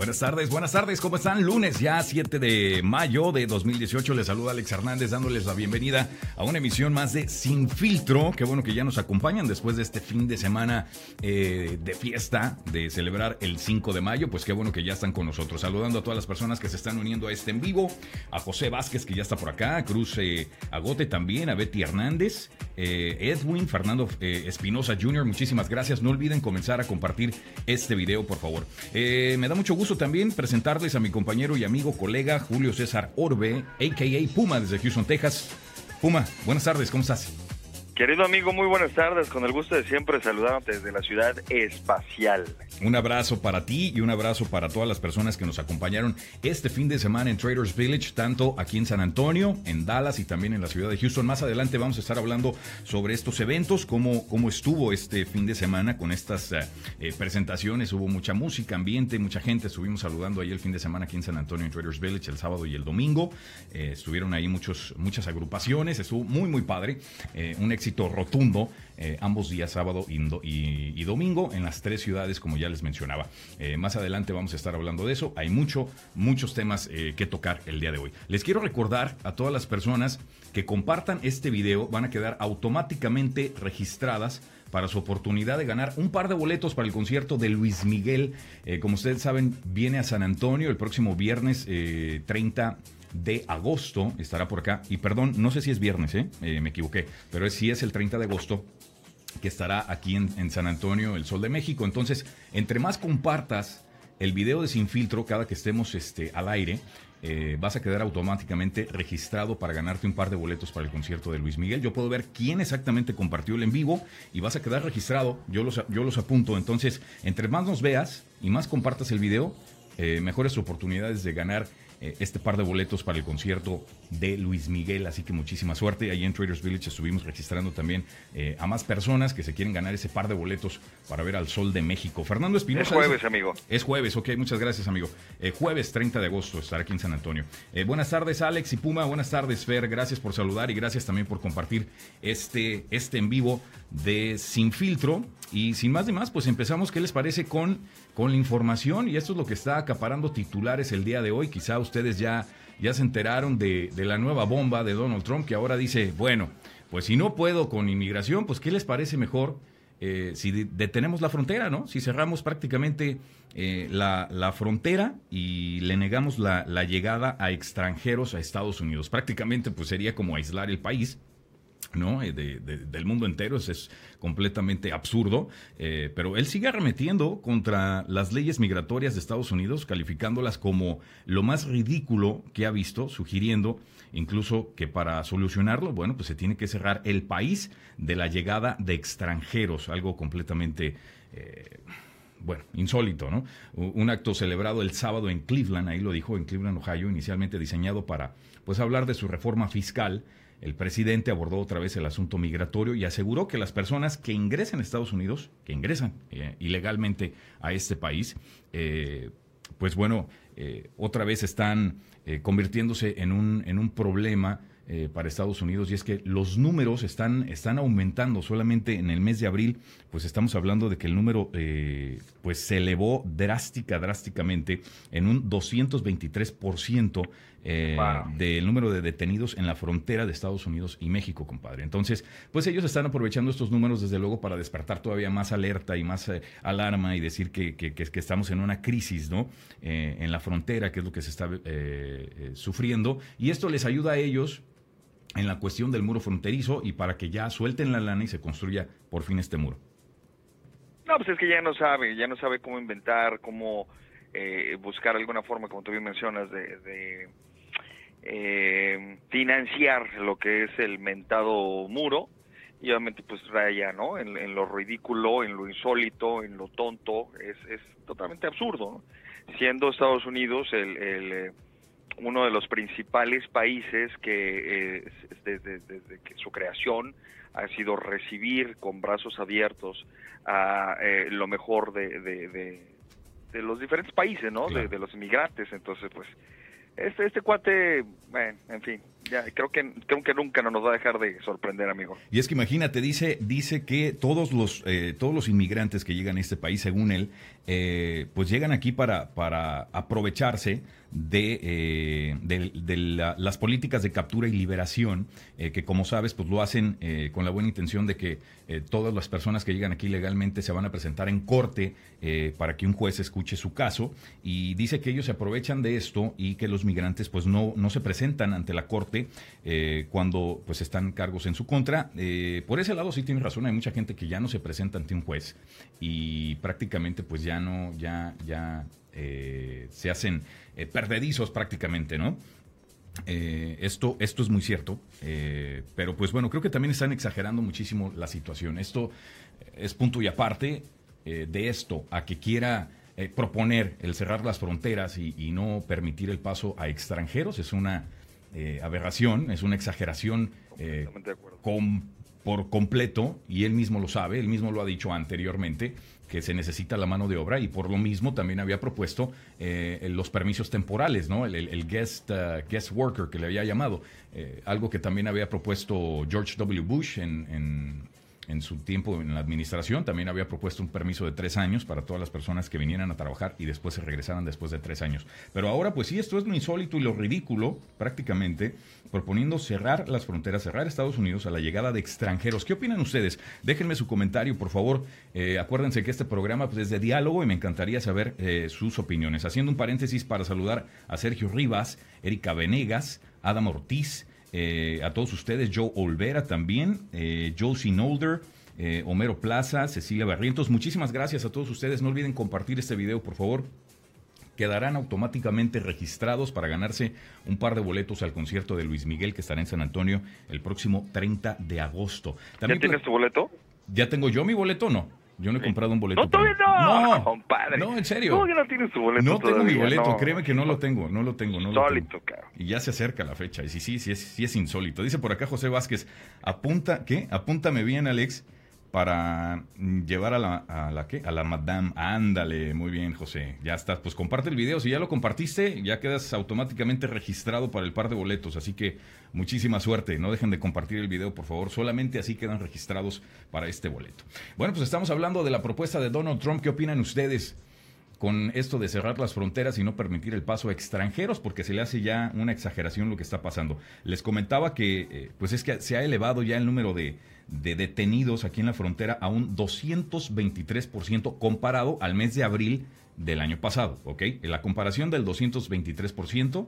Buenas tardes, buenas tardes, ¿cómo están? Lunes ya 7 de mayo de 2018, les saluda Alex Hernández dándoles la bienvenida a una emisión más de Sin Filtro. Qué bueno que ya nos acompañan después de este fin de semana eh, de fiesta, de celebrar el 5 de mayo, pues qué bueno que ya están con nosotros. Saludando a todas las personas que se están uniendo a este en vivo, a José Vázquez que ya está por acá, a Cruz eh, Agote también, a Betty Hernández, eh, Edwin, Fernando Espinosa Jr., muchísimas gracias. No olviden comenzar a compartir este video, por favor. me da mucho gusto también presentarles a mi compañero y amigo colega Julio César Orbe, a.k.a. Puma, desde Houston, Texas. Puma, buenas tardes, ¿cómo estás? Querido amigo, muy buenas tardes. Con el gusto de siempre saludarte desde la ciudad espacial. Un abrazo para ti y un abrazo para todas las personas que nos acompañaron este fin de semana en Traders Village, tanto aquí en San Antonio, en Dallas y también en la ciudad de Houston. Más adelante vamos a estar hablando sobre estos eventos, cómo, cómo estuvo este fin de semana con estas eh, eh, presentaciones. Hubo mucha música, ambiente, mucha gente. Estuvimos saludando ahí el fin de semana aquí en San Antonio en Traders Village el sábado y el domingo. Eh, estuvieron ahí muchos, muchas agrupaciones. Estuvo muy, muy padre. un éxito rotundo eh, ambos días, sábado y, domingo, en las tres ciudades, como ya les mencionaba. Eh, más adelante vamos a estar hablando de eso. Hay mucho, muchos temas eh, que tocar el día de hoy. Les quiero recordar a todas las personas que compartan este video, van a quedar automáticamente registradas para su oportunidad de ganar un par de boletos para el concierto de Luis Miguel. como ustedes saben, viene a San Antonio el próximo viernes 30 de agosto, estará por acá. Y perdón, no sé si es viernes, ¿eh? me equivoqué, pero es, sí es el 30 de agosto que estará aquí en, San Antonio, el Sol de México. Entonces, entre más compartas el video de Sin Filtro cada que estemos este, al aire, eh, vas a quedar automáticamente registrado para ganarte un par de boletos para el concierto de Luis Miguel. Yo puedo ver quién exactamente compartió el en vivo y vas a quedar registrado. Yo los, yo los apunto. Entonces, entre más nos veas y más compartas el video, eh, mejores oportunidades de ganar eh, este par de boletos para el concierto de Luis Miguel. Así que muchísima suerte. Ahí en Traders Village estuvimos registrando también eh, a más personas que se quieren ganar ese par de boletos para ver al Sol de México. Fernando Espinosa. Es jueves, amigo. Es jueves, ok, muchas gracias, amigo. Eh, jueves 30 de agosto estará aquí en San Antonio. buenas tardes, Alex y Puma. Buenas tardes, Fer. Gracias por saludar y gracias también por compartir este, este en vivo de Sin Filtro. Y sin más ni más, pues empezamos, ¿qué les parece con, con la información? Y esto es lo que está acaparando titulares el día de hoy. Quizá ustedes ya, ya se enteraron de, la nueva bomba de Donald Trump, que ahora dice, bueno, pues si no puedo con inmigración, pues ¿qué les parece mejor eh, si detenemos la frontera, ¿no? Si cerramos prácticamente eh, la, frontera y le negamos la, la, llegada a extranjeros a Estados Unidos. Prácticamente pues sería como aislar el país ¿no? Eh, del mundo entero, eso es completamente absurdo, eh, pero él sigue arremetiendo contra las leyes migratorias de Estados Unidos, calificándolas como lo más ridículo que ha visto, sugiriendo incluso que para solucionarlo, bueno, pues se tiene que cerrar el país de la llegada de extranjeros, algo completamente... Eh, bueno, insólito, ¿no? Un acto celebrado el sábado en Cleveland, ahí lo dijo, en Cleveland, Ohio, inicialmente diseñado para, pues, hablar de su reforma fiscal, el presidente abordó otra vez el asunto migratorio y aseguró que las personas que ingresan a Estados Unidos, que ingresan eh, ilegalmente a este país, eh, pues bueno, eh, otra vez están convirtiéndose en un, en un problema para Estados Unidos y es que los números están, están aumentando. Solamente en el mes de abril, pues estamos hablando de que el número pues se elevó drástica, drásticamente en un 223% eh, del número de detenidos en la frontera de Estados Unidos y México, compadre. Entonces, pues ellos están aprovechando estos números, desde luego, para despertar todavía más alerta y más eh, alarma y decir que, que, que, estamos en una crisis, ¿no? Eh, en la frontera, que es lo que se está sufriendo. Y esto les ayuda a ellos en la cuestión del muro fronterizo y para que ya suelten la lana y se construya por fin este muro. No, pues es que ya no sabe, ya no sabe cómo inventar, cómo buscar alguna forma, como tú bien mencionas, de eh, financiar lo que es el mentado muro y obviamente pues raya no en, lo ridículo en lo insólito en lo tonto es, es totalmente absurdo siendo Estados Unidos el, eh, uno de los principales países que eh, desde, que su creación ha sido recibir con brazos abiertos a eh, lo mejor de, de, los diferentes países no de, los inmigrantes. Entonces pues este, este cuate, bueno, en fin, ya creo que creo que nunca nos va a dejar de sorprender, amigo. Y es que imagínate, dice dice que todos los eh, todos los inmigrantes que llegan a este país, según él, eh, pues llegan aquí para para aprovecharse de, eh, de, las políticas de captura y liberación, eh, que como sabes, pues lo hacen con la buena intención de que todas las personas que llegan aquí legalmente se van a presentar en corte para que un juez escuche su caso. Y dice que ellos se aprovechan de esto y que los migrantes pues no, no se presentan ante la corte cuando pues están cargos en su contra. por ese lado sí tiene razón, hay mucha gente que ya no se presenta ante un juez y prácticamente pues ya no, ya, ya se hacen eh, perdedizos prácticamente, ¿no? Eh, esto, esto es muy cierto, eh, pero pues bueno, creo que también están exagerando muchísimo la situación. Esto es punto y aparte de esto, a que quiera proponer el cerrar las fronteras y, no permitir el paso a extranjeros, es una aberración, es una exageración por completo, y él mismo lo sabe, él mismo lo ha dicho anteriormente, que se necesita la mano de obra y por lo mismo también había propuesto eh, los permisos temporales, ¿no? El, guest, uh, guest worker que le había llamado, eh, algo que también había propuesto George W. Bush en en su tiempo en la administración también había propuesto un permiso de tres años para todas las personas que vinieran a trabajar y después se regresaran después de tres años. Pero ahora, pues sí, esto es lo insólito y lo ridículo, prácticamente, proponiendo cerrar las fronteras, cerrar Estados Unidos a la llegada de extranjeros. ¿Qué opinan ustedes? Déjenme su comentario, por favor. Eh, acuérdense que este programa pues, es de diálogo y me encantaría saber eh, sus opiniones. Haciendo un paréntesis para saludar a Sergio Rivas, Erika Venegas, Adam Ortiz, eh, a todos ustedes, Joe Olvera también, eh, Joe Sinolder, eh, Homero Plaza, Cecilia Barrientos. Muchísimas gracias a todos ustedes. No olviden compartir este video, por favor. Quedarán automáticamente registrados para ganarse un par de boletos al concierto de Luis Miguel que estará en San Antonio el próximo 30 de agosto. ¿Ya tienes tu boleto? ¿Ya tengo yo mi boleto no? Yo no he comprado un boleto. No, todavía no. No, compadre. No, en serio. ¿Cómo que no tienes tu boleto? No tengo mi boleto, créeme que no lo tengo, no lo tengo. No insólito, caro. Y ya se acerca la fecha. Y sí, sí, sí es, sí es insólito. Dice por acá José Vázquez, apunta, ¿qué? Apúntame bien, Alex para llevar a la, la, ¿qué? A la Madame. Ándale, muy bien, José. Ya estás. Pues comparte el video. Si ya lo compartiste, ya quedas automáticamente registrado para el par de boletos. Así que muchísima suerte. No dejen de compartir el video, por favor. Solamente así quedan registrados para este boleto. Bueno, pues estamos hablando de la propuesta de Donald Trump. ¿Qué opinan ustedes? con esto de cerrar las fronteras y no permitir el paso a extranjeros, porque se le hace ya una exageración lo que está pasando. Les comentaba que, eh, pues es que se ha elevado ya el número de, de detenidos aquí en la frontera a un 223% comparado al mes de abril del año pasado, ¿ok? La comparación del 223%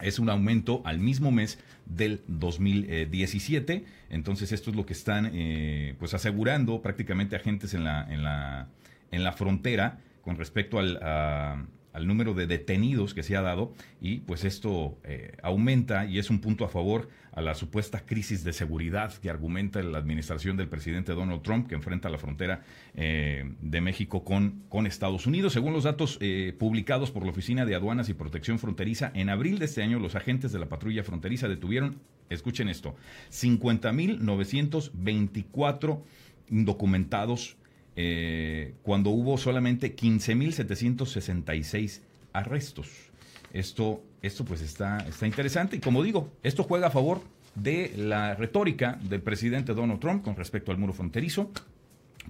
es un aumento al mismo mes del 2017. Entonces esto es lo que están eh, pues asegurando prácticamente agentes en la, en la, en la frontera con respecto al, al número de detenidos que se ha dado y pues esto eh, aumenta y es un punto a favor a la supuesta crisis de seguridad que argumenta la administración del presidente Donald Trump que enfrenta la frontera eh, de México con, con Estados Unidos. Según los datos eh, publicados por la Oficina de Aduanas y Protección Fronteriza, en abril de este año los agentes de la patrulla fronteriza detuvieron, escuchen esto, 50.924 indocumentados eh, cuando hubo solamente 15.766 arrestos. Esto, esto pues está, está interesante y como digo, esto juega a favor de la retórica del presidente Donald Trump con respecto al muro fronterizo,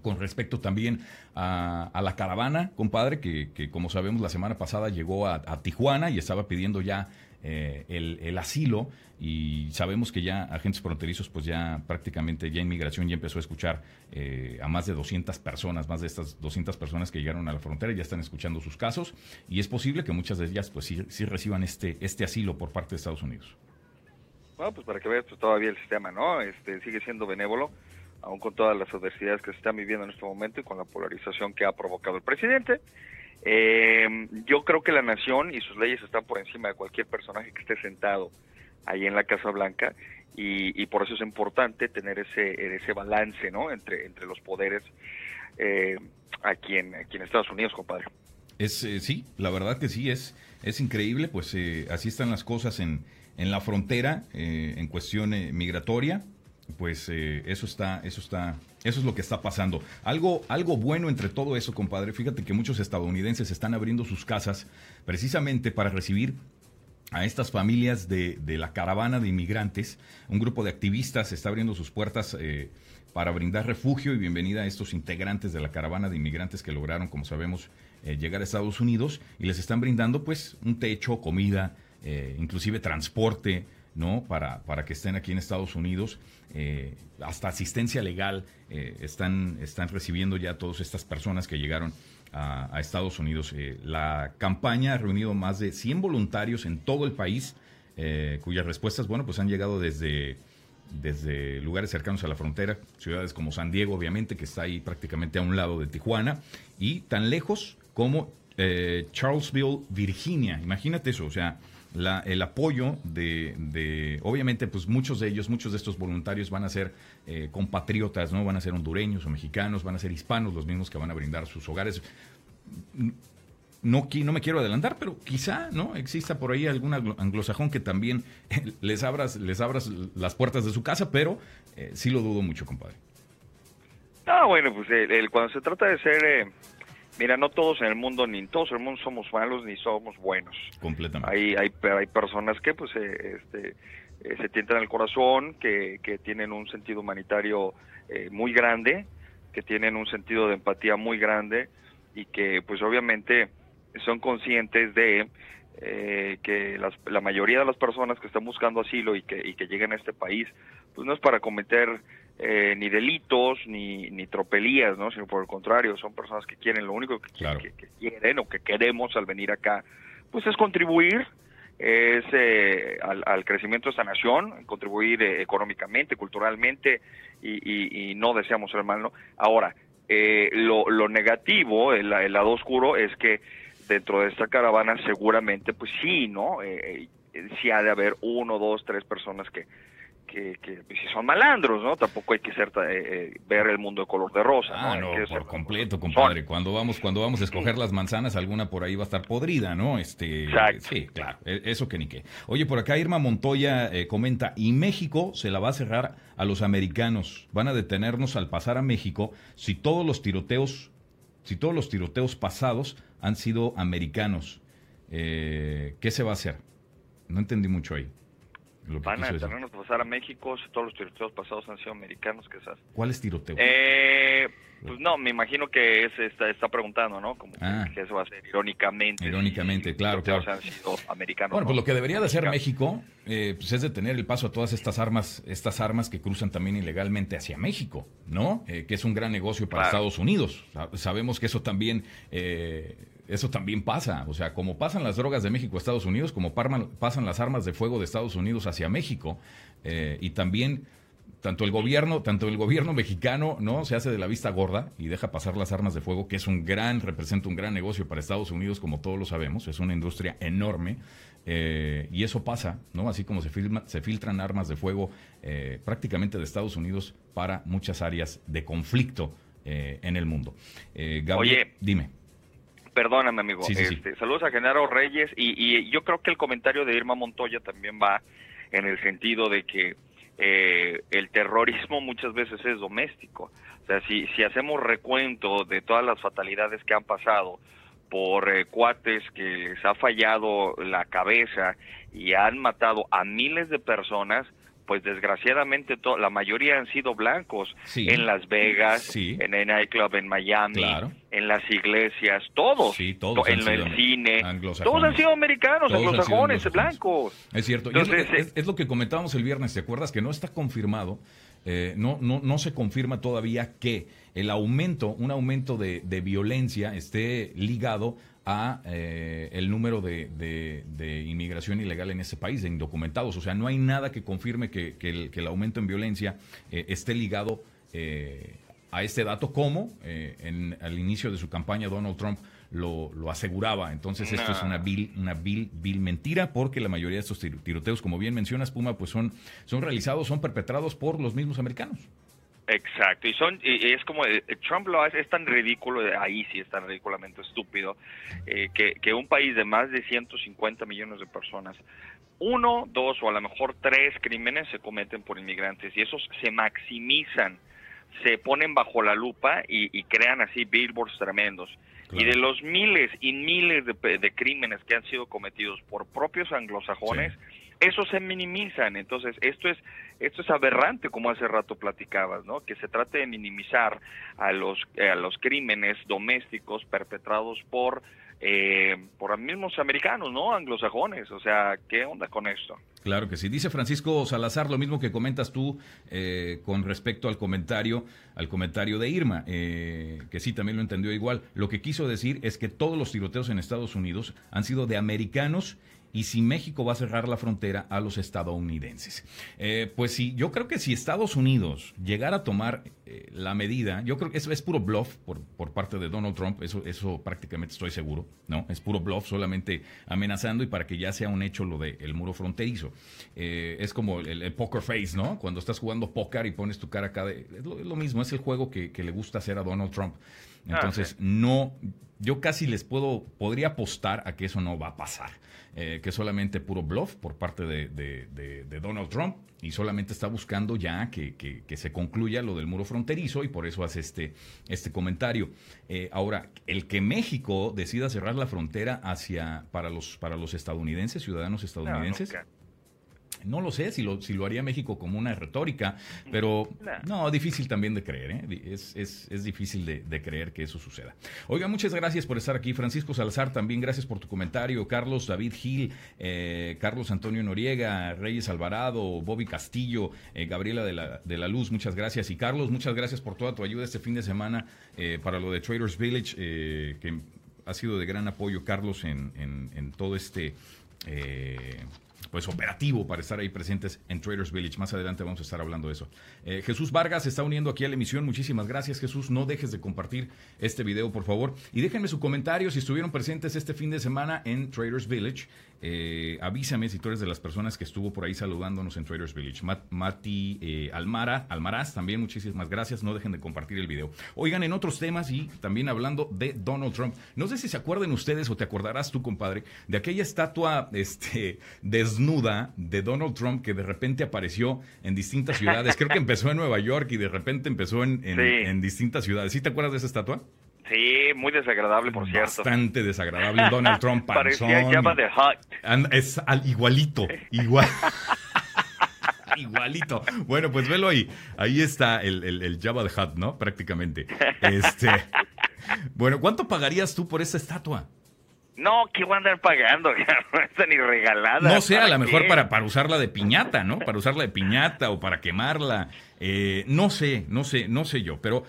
con respecto también a, la caravana, compadre, que, como sabemos la semana pasada llegó a, a Tijuana y estaba pidiendo ya eh, el, asilo y sabemos que ya agentes fronterizos, pues ya prácticamente ya inmigración ya empezó a escuchar eh, a más de 200 personas, más de estas 200 personas que llegaron a la frontera ya están escuchando sus casos y es posible que muchas de ellas pues sí, reciban este, este asilo por parte de Estados Unidos. Bueno, pues para que veas, pues todavía el sistema, ¿no? Este, sigue siendo benévolo, aún con todas las adversidades que se están viviendo en este momento y con la polarización que ha provocado el presidente. Eh, yo creo que la nación y sus leyes están por encima de cualquier personaje que esté sentado ahí en la Casa Blanca y, por eso es importante tener ese ese balance, ¿no? Entre entre los poderes eh, aquí en aquí en Estados Unidos, compadre. Es eh, sí, la verdad que sí es es increíble, pues eh, así están las cosas en en la frontera en cuestión migratoria pues eh, eso está, eso está, eso es lo que está pasando. Algo, algo bueno entre todo eso, compadre. Fíjate que muchos estadounidenses están abriendo sus casas precisamente para recibir a estas familias de, la caravana de inmigrantes. Un grupo de activistas está abriendo sus puertas eh, para brindar refugio y bienvenida a estos integrantes de la caravana de inmigrantes que lograron, como sabemos, eh, llegar a Estados Unidos y les están brindando pues un techo, comida, eh, inclusive transporte, ¿no? Para, para que estén aquí en Estados Unidos. hasta asistencia legal están, están recibiendo ya todas estas personas que llegaron a, Estados Unidos. Eh, la campaña ha reunido más de 100 voluntarios en todo el país, eh, cuyas respuestas, bueno, pues han llegado desde, desde lugares cercanos a la frontera, ciudades como San Diego, obviamente, que está ahí prácticamente a un lado de Tijuana, y tan lejos como eh, Charlesville, Virginia. Imagínate eso, o sea, el apoyo de, obviamente, pues muchos de ellos, muchos de estos voluntarios van a ser eh, compatriotas, ¿no? Van a ser hondureños o mexicanos, van a ser hispanos los mismos que van a brindar sus hogares. No, no me quiero adelantar, pero quizá no exista por ahí algún anglosajón que también les abras, les abras las puertas de su casa, pero eh, sí lo dudo mucho, compadre. Ah, bueno, pues el, cuando se trata de ser eh, Mira, no todos en el mundo, ni todos en el mundo somos malos ni somos buenos. Completamente. Hay, hay, hay personas que pues eh, este, eh, se tientan el corazón, que, que tienen un sentido humanitario eh, muy grande, que tienen un sentido de empatía muy grande y que pues obviamente son conscientes de que la mayoría de las personas que están buscando asilo y que, y que llegan a este país, pues no es para cometer eh, ni delitos ni, ni tropelías, ¿no? sino por el contrario, son personas que quieren, lo único que, quieren o que queremos al venir acá, pues es contribuir es eh, al, crecimiento de esta nación, contribuir eh, económicamente, culturalmente y, y, no deseamos ser mal, ¿no? Ahora, lo, lo negativo, el, el, lado oscuro es que dentro de esta caravana seguramente, pues sí, ¿no? sí ha de haber uno, dos, tres personas que que, pues, si son malandros, ¿no? Tampoco hay que ser eh, eh, ver el mundo de color de rosa, ah, ¿no? por completo, compadre. Cuando vamos, cuando vamos a escoger las manzanas, alguna por ahí va a estar podrida, ¿no? Este, Sí, claro, e, eso que ni qué. Oye, por acá Irma Montoya eh, comenta, y México se la va a cerrar a los americanos. Van a detenernos al pasar a México si todos los tiroteos, si todos los tiroteos pasados han sido americanos. ¿Qué se va a hacer? No entendí mucho ahí. Van a detenernos a pasar a México si todos los tiroteos pasados han sido americanos, quizás. ¿Cuáles tiroteos? Eh, pues no, me imagino que está, está preguntando, ¿no? Como que, ah. eso va a ser irónicamente. Irónicamente, claro, claro. Han sido americanos. Bueno, pues lo que debería de hacer México eh, pues es detener el paso a todas estas armas, estas armas que cruzan también ilegalmente hacia México, ¿no? Eh, que es un gran negocio para Estados Unidos. Sabemos que eso también eh, eso también pasa. O sea, como pasan las drogas de México a Estados Unidos, como pasan las armas de fuego de Estados Unidos hacia México, eh, y también tanto el gobierno, tanto el gobierno mexicano, ¿no? Se hace de la vista gorda y deja pasar las armas de fuego, que es un gran, representa un gran negocio para Estados Unidos, como todos lo sabemos, es una industria enorme. Eh, y eso pasa, ¿no? Así como se, se filtran armas de fuego eh, prácticamente de Estados Unidos para muchas áreas de conflicto en el mundo. Oye, dime perdóname, amigo. este, Saludos a Genaro Reyes y, yo creo que el comentario de Irma Montoya también va en el sentido de que eh, el terrorismo muchas veces es doméstico. O sea, si, si hacemos recuento de todas las fatalidades que han pasado por eh, cuates que les ha fallado la cabeza y han matado a miles de personas, pues desgraciadamente la mayoría han sido blancos en Las Vegas, en el nightclub en Miami, en las iglesias, todos, en el cine, todos han sido americanos, anglosajones, blancos. Es cierto, es, lo que comentábamos el viernes, ¿te acuerdas? Que no está confirmado, eh, no, no, no se confirma todavía que el aumento, un aumento de, de violencia esté ligado a eh, el número de, de, inmigración ilegal en ese país, de indocumentados. O sea, no hay nada que confirme que, que, el, aumento en violencia eh, esté ligado a este dato, como en, al inicio de su campaña Donald Trump lo, lo aseguraba. Entonces esto es una vil, una vil, vil mentira, porque la mayoría de estos tiroteos, como bien mencionas, Puma, pues son, son realizados, son perpetrados por los mismos americanos. Exacto, y son y es como eh, Trump lo hace, es tan ridículo, ahí sí es tan ridículamente estúpido, eh, que, que un país de más de 150 millones de personas, uno, dos o a lo mejor tres crímenes se cometen por inmigrantes y esos se maximizan, se ponen bajo la lupa y, crean así billboards tremendos. Y de los miles y miles de, crímenes que han sido cometidos por propios anglosajones, eso se minimizan. Entonces, esto es esto es aberrante, como hace rato platicabas, ¿no? Que se trate de minimizar a los a los crímenes domésticos perpetrados por eh, por mismos americanos, ¿no? Anglosajones. O sea, ¿qué onda con esto? Claro que sí. Dice Francisco Salazar lo mismo que comentas tú eh, con respecto al comentario, al comentario de Irma, eh, que sí también lo entendió igual. Lo que quiso decir es que todos los tiroteos en Estados Unidos han sido de americanos y si México va a cerrar la frontera a los estadounidenses. Eh, pues sí, yo creo que si Estados Unidos llegara a tomar eh, la medida, yo creo que eso es puro bluff por, por, parte de Donald Trump, eso, eso prácticamente estoy seguro, ¿no? Es puro bluff, solamente amenazando y para que ya sea un hecho lo del muro fronterizo. Eh, es como el, poker face, ¿no? Cuando estás jugando póker y pones tu cara acá, es, lo, mismo, es el juego que, le gusta hacer a Donald Trump. Ah, Entonces, no, yo casi les puedo, podría apostar a que eso no va a pasar. Eh, que es solamente puro bluff por parte de, Donald Trump y solamente está buscando ya que, se concluya lo del muro fronterizo y por eso hace este, este comentario. Eh, ahora, el que México decida cerrar la frontera hacia para los, para los estadounidenses, ciudadanos estadounidenses. No lo sé si lo, si lo haría México como una retórica, pero no, difícil también de creer, ¿eh? es, es, es, difícil de, creer que eso suceda. Oiga, muchas gracias por estar aquí. Francisco Salazar, también gracias por tu comentario. Carlos David Gil, eh, Carlos Antonio Noriega, Reyes Alvarado, Bobby Castillo, eh, Gabriela de la, de la Luz, muchas gracias. Y Carlos, muchas gracias por toda tu ayuda este fin de semana para lo de Traders Village, que ha sido de gran apoyo, Carlos, en, en, en todo este pues operativo para estar ahí presentes en Traders Village. Más adelante vamos a estar hablando de eso. Eh, Jesús Vargas se está uniendo aquí a la emisión. Muchísimas gracias, Jesús. No dejes de compartir este video, por favor. Y déjenme su comentario si estuvieron presentes este fin de semana en Traders Village. Eh, avísame si tú eres de las personas que estuvo por ahí saludándonos en Traders Village. Mati eh, Almara, Almaraz, también muchísimas gracias. No dejen de compartir el video. Oigan, en otros temas y también hablando de Donald Trump. No sé si se acuerden ustedes o te acordarás tú, compadre, de aquella estatua este, desnuda de Donald Trump que de repente apareció en distintas ciudades. Creo que empezó en Nueva York y de repente empezó en, en distintas ciudades. ¿Sí te acuerdas de esa estatua? Sí, muy desagradable, por cierto. Bastante desagradable. Donald Trump Parecía Java de Hutt. Es igualito, igual. igualito. Bueno, pues velo ahí. Ahí está el, el, Java de Hutt, ¿no? Prácticamente. Este. Bueno, ¿cuánto pagarías tú por esa estatua? No, ¿qué voy a andar pagando? No está ni regalada. No sé, a lo mejor para, para usarla de piñata, ¿no? Para usarla de piñata o para quemarla. Eh, no sé, no sé, no sé yo. Pero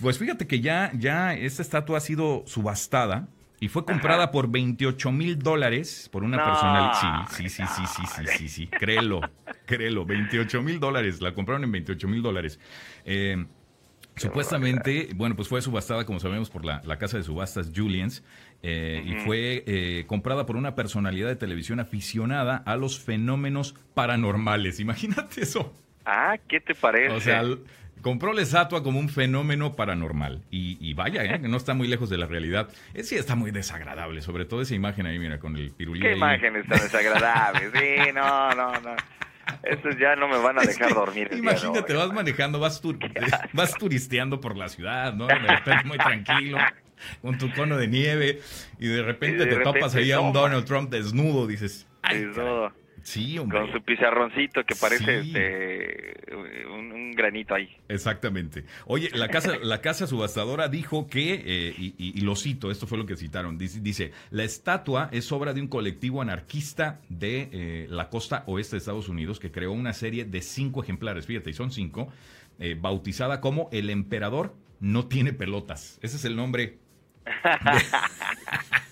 pues fíjate que ya, ya esta estatua ha sido subastada y fue comprada por 28 mil dólares por una personalidad. Sí, sí, sí, sí, sí, sí, sí, sí, créelo, créelo, 28 mil dólares, la compraron en 28 mil dólares. Eh, supuestamente, bueno, pues fue subastada, como sabemos, por la, casa de subastas Julians eh, y fue eh, comprada por una personalidad de televisión aficionada a los fenómenos paranormales. Imagínate eso. Ah, ¿qué te parece? O sea, compró la estatua como un fenómeno paranormal. Y, vaya, ¿eh? que no está muy lejos de la realidad. Es sí está muy desagradable, sobre todo esa imagen ahí, mira, con el pirulí. ¿Qué imagen está desagradable? Sí, no, no, no. Eso ya no me van a dejar dormir. imagínate, vas manejando, vas, vas turisteando por la ciudad, ¿no? De repente muy tranquilo, con tu cono de nieve, y de repente te topas ahí a un Donald Trump desnudo, dices. Ay, Sí, hombre. Con su pizarroncito que parece este, un, granito ahí. Exactamente. Oye, la casa, la casa subastadora dijo que, eh, y, lo cito, esto fue lo que citaron, dice, la estatua es obra de un colectivo anarquista de eh, la costa oeste de Estados Unidos que creó una serie de cinco ejemplares, fíjate, y son cinco, eh, bautizada como El Emperador no tiene pelotas. Ese es el nombre. de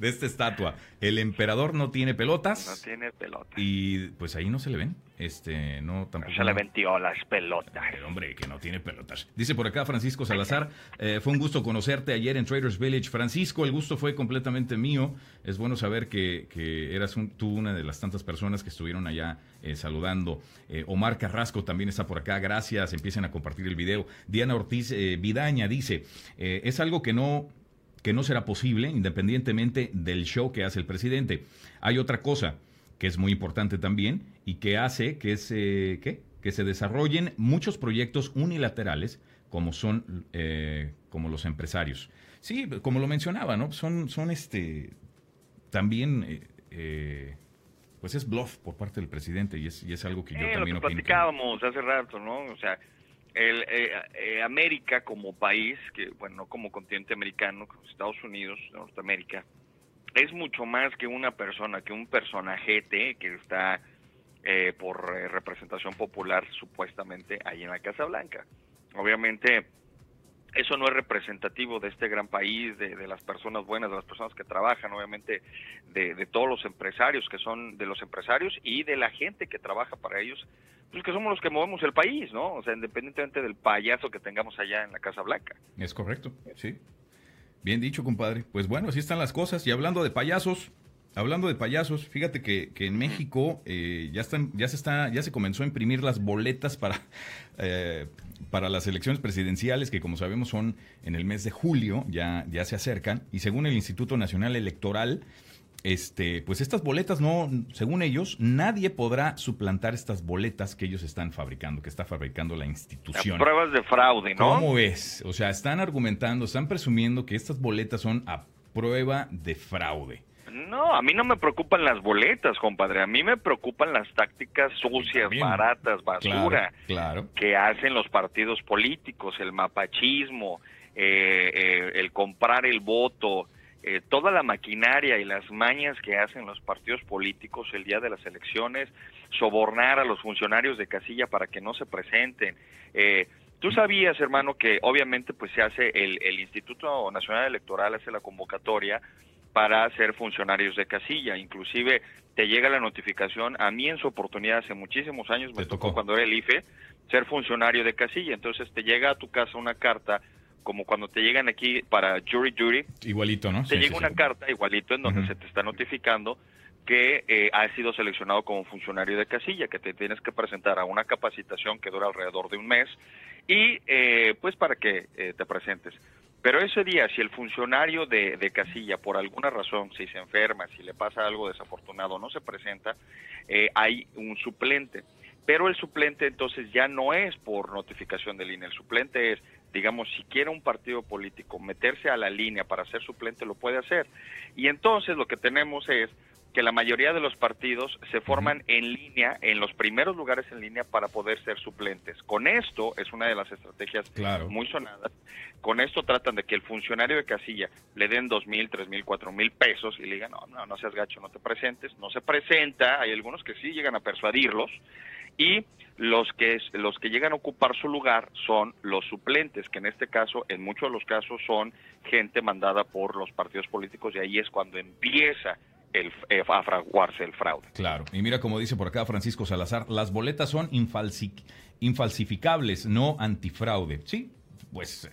esta estatua. El emperador no tiene pelotas. No tiene pelotas. Y pues ahí no se le ven. Este, no tampoco. se le vendió las pelotas. El hombre, que no tiene pelotas. Dice por acá Francisco Salazar. Eh, fue un gusto conocerte ayer en Traders Village. Francisco, el gusto fue completamente mío. Es bueno saber que, eras tú una de las tantas personas que estuvieron allá eh, saludando. Eh, Omar Carrasco también está por acá. Gracias. Empiecen a compartir el video. Diana Ortiz Vidaña dice: es algo que no que no será posible independientemente del show que hace el presidente. Hay otra cosa que es muy importante también y que hace que se, que se desarrollen muchos proyectos unilaterales como son eh, como los empresarios. Sí, como lo mencionaba, ¿no? Son, son este también eh, eh, pues es bluff por parte del presidente y es, y es algo que yo también lo que platicábamos hace rato, ¿no? O sea, el, América como país, que bueno, no como continente americano, como Estados Unidos, Norteamérica, es mucho más que una persona, que un personajete que está eh, por eh, representación popular supuestamente ahí en la Casa Blanca. Obviamente eso no es representativo de este gran país, de, las personas buenas, de las personas que trabajan, obviamente de, todos los empresarios que son de los empresarios y de la gente que trabaja para ellos, pues que somos los que movemos el país, ¿no? O sea, independientemente del payaso que tengamos allá en la Casa Blanca. Es correcto, sí. Bien dicho, compadre. Pues bueno, así están las cosas. Y hablando de payasos, Hablando de payasos, fíjate que, en México eh, ya están, ya se está, ya se comenzó a imprimir las boletas para, eh, para las elecciones presidenciales, que como sabemos son en el mes de julio, ya, ya se acercan, y según el Instituto Nacional Electoral, este, pues estas boletas no, según ellos, nadie podrá suplantar estas boletas que ellos están fabricando, que está fabricando la institución. pruebas de fraude, ¿no? ¿Cómo ves? O sea, están argumentando, están presumiendo que estas boletas son a prueba de fraude. No, a mí no me preocupan las boletas, compadre. A mí me preocupan las tácticas sucias, baratas, basura, claro, que hacen los partidos políticos, el mapachismo, eh, eh, el comprar el voto, eh, toda la maquinaria y las mañas que hacen los partidos políticos el día de las elecciones, sobornar a los funcionarios de casilla para que no se presenten. Tú sabías, hermano, que obviamente pues se hace el, el Instituto Nacional Electoral hace la convocatoria para ser funcionarios de casilla. Inclusive te llega la notificación, a mí en su oportunidad hace muchísimos años, me tocó? cuando era el IFE, ser funcionario de casilla. Entonces te llega a tu casa una carta, como cuando te llegan aquí para jury jury. Igualito, ¿no? Te llega una carta igualito en donde se te está notificando que eh, has sido seleccionado como funcionario de casilla, que te tienes que presentar a una capacitación que dura alrededor de un mes y eh, pues para que eh, te presentes. Pero ese día, si el funcionario de, casilla, por alguna razón, si se enferma, si le pasa algo desafortunado, no se presenta, eh, hay un suplente. Pero el suplente entonces ya no es por notificación de línea, el suplente es, digamos, si quiere un partido político meterse a la línea para ser suplente, lo puede hacer. Y entonces lo que tenemos es que la mayoría de los partidos se forman en línea, en los primeros lugares en línea para poder ser suplentes. Con esto es una de las estrategias muy sonadas. Con esto tratan de que el funcionario de casilla le den dos mil, tres mil, cuatro mil pesos y le digan, no, no, no seas gacho, no te presentes. No se presenta, hay algunos que sí llegan a persuadirlos y los que los que llegan a ocupar su lugar son los suplentes, que en este caso, en muchos de los casos, son gente mandada por los partidos políticos y ahí es cuando empieza el, eh, el fraude. Claro, y mira como dice por acá Francisco Salazar, las boletas son infalsificables, no antifraude. Sí, pues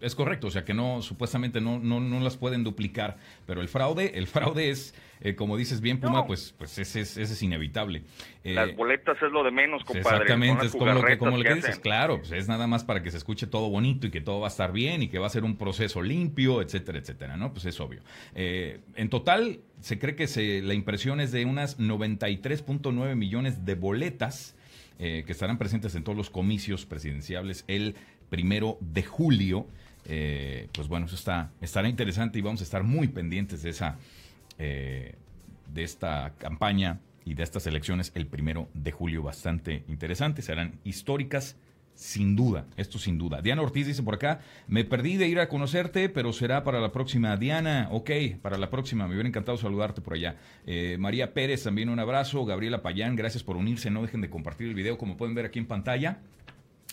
es correcto, o sea que no, supuestamente no, no, no las pueden duplicar, pero el fraude, el fraude es, eh, como dices bien, Puma, pues, pues ese, es, ese es inevitable. Eh, Las boletas es lo de menos, compadre. Exactamente, es como lo que, como que dices, claro, pues es nada más para que se escuche todo bonito y que todo va a estar bien y que va a ser un proceso limpio, etcétera, etcétera, ¿no? Pues es obvio. Eh, en total, se cree que se, la impresión es de unas 93.9 millones de boletas que estarán presentes en todos los comicios presidenciales el primero de julio. Eh, pues bueno, eso está, estará interesante y vamos a estar muy pendientes de esa, eh, de esta campaña y de estas elecciones el primero de julio, bastante interesantes, serán históricas. Sin duda, esto sin duda. Diana Ortiz dice por acá, me perdí de ir a conocerte, pero será para la próxima. Diana, ok, para la próxima, me hubiera encantado saludarte por allá. Eh, María Pérez, también un abrazo. Gabriela Payán, gracias por unirse. No dejen de compartir el video, como pueden ver aquí en pantalla.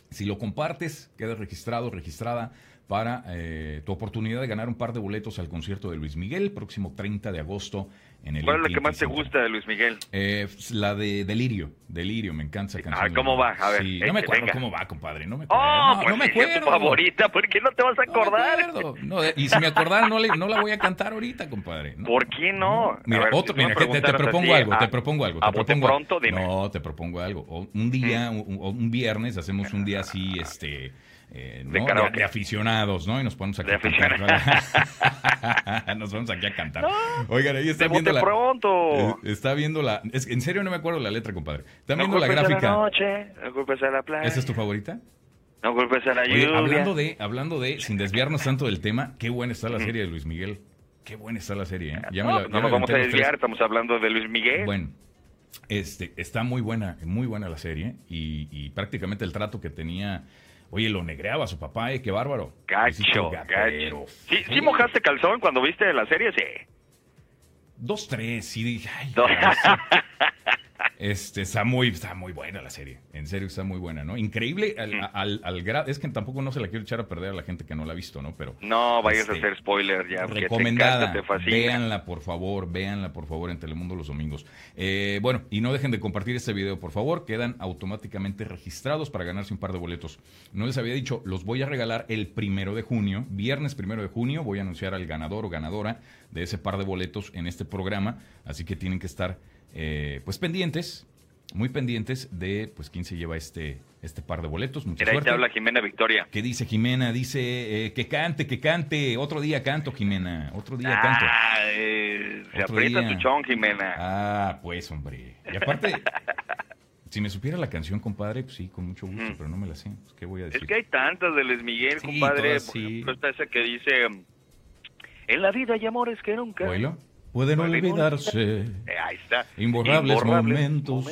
Si lo compartes, queda registrado, registrada para eh, tu oportunidad de ganar un par de boletos al concierto de Luis Miguel, próximo 30 de agosto en el ¿Cuál es la que más te gusta de Luis Miguel? Eh, la de Delirio, Delirio, me encanta esa canción. Ah, ¿cómo va? A ver. no me acuerdo cómo va, compadre, no me acuerdo. Oh, no, pues me acuerdo. tu favorita, ¿por qué no te vas a acordar? No y si me acordara, no, no la voy a cantar ahorita, compadre. ¿Por qué no? Mira, otro, mira te, propongo algo, te propongo algo. Te propongo, pronto, dime. No, te propongo algo. Un día, un, un viernes, hacemos un día así, este eh, de, aficionados, ¿no? Y nos ponemos aquí a cantar. nos vamos aquí a cantar. Oigan, ahí está viendo la. pronto. Eh, está viendo la. Es, en serio no me acuerdo la letra, compadre. Está viendo la gráfica. La noche, la playa. ¿Esa es tu favorita? No culpes a la lluvia. hablando de, hablando de, sin desviarnos tanto del tema, qué buena está la serie de Luis Miguel. Qué buena está la serie, ¿eh? Ya no, nos vamos a desviar, estamos hablando de Luis Miguel. Bueno, este, está muy buena, muy buena la serie y, prácticamente el trato que tenía... Oye, lo negreaba a su papá, ¿eh? Qué bárbaro. Gacho, gacho. ¿Sí, ¿Sí mojaste calzón cuando viste la serie? Sí. Dos, tres, sí ay, Este, está muy, está muy buena la serie. En serio, está muy buena, ¿no? Increíble al, al, grado. Es que tampoco no se la quiero echar a perder a la gente que no la ha visto, ¿no? Pero. No vayas a este, hacer spoiler ya. Recomendada. Te véanla, por favor. Véanla, por favor, en Telemundo los domingos. Eh, bueno, y no dejen de compartir este video, por favor. Quedan automáticamente registrados para ganarse un par de boletos. No les había dicho, los voy a regalar el primero de junio. Viernes primero de junio voy a anunciar al ganador o ganadora de ese par de boletos en este programa. Así que tienen que estar eh, pues pendientes, muy pendientes de pues quién se lleva este este par de boletos. Mucha Mira, te habla Jimena Victoria. ¿Qué dice Jimena? Dice eh, que cante, que cante. Otro día canto, Jimena. Otro día canto. Ah, se aprieta tu chón, Jimena. Ah, pues, hombre. Y aparte, si me supiera la canción, compadre, pues sí, con mucho gusto, pero no me la sé. Pues, ¿Qué voy a decir? Es que hay tantas de Luis Miguel, compadre. sí. está esa que dice... En la vida hay amores que nunca pueden olvidarse. Eh, ahí está. Imborrables, momentos.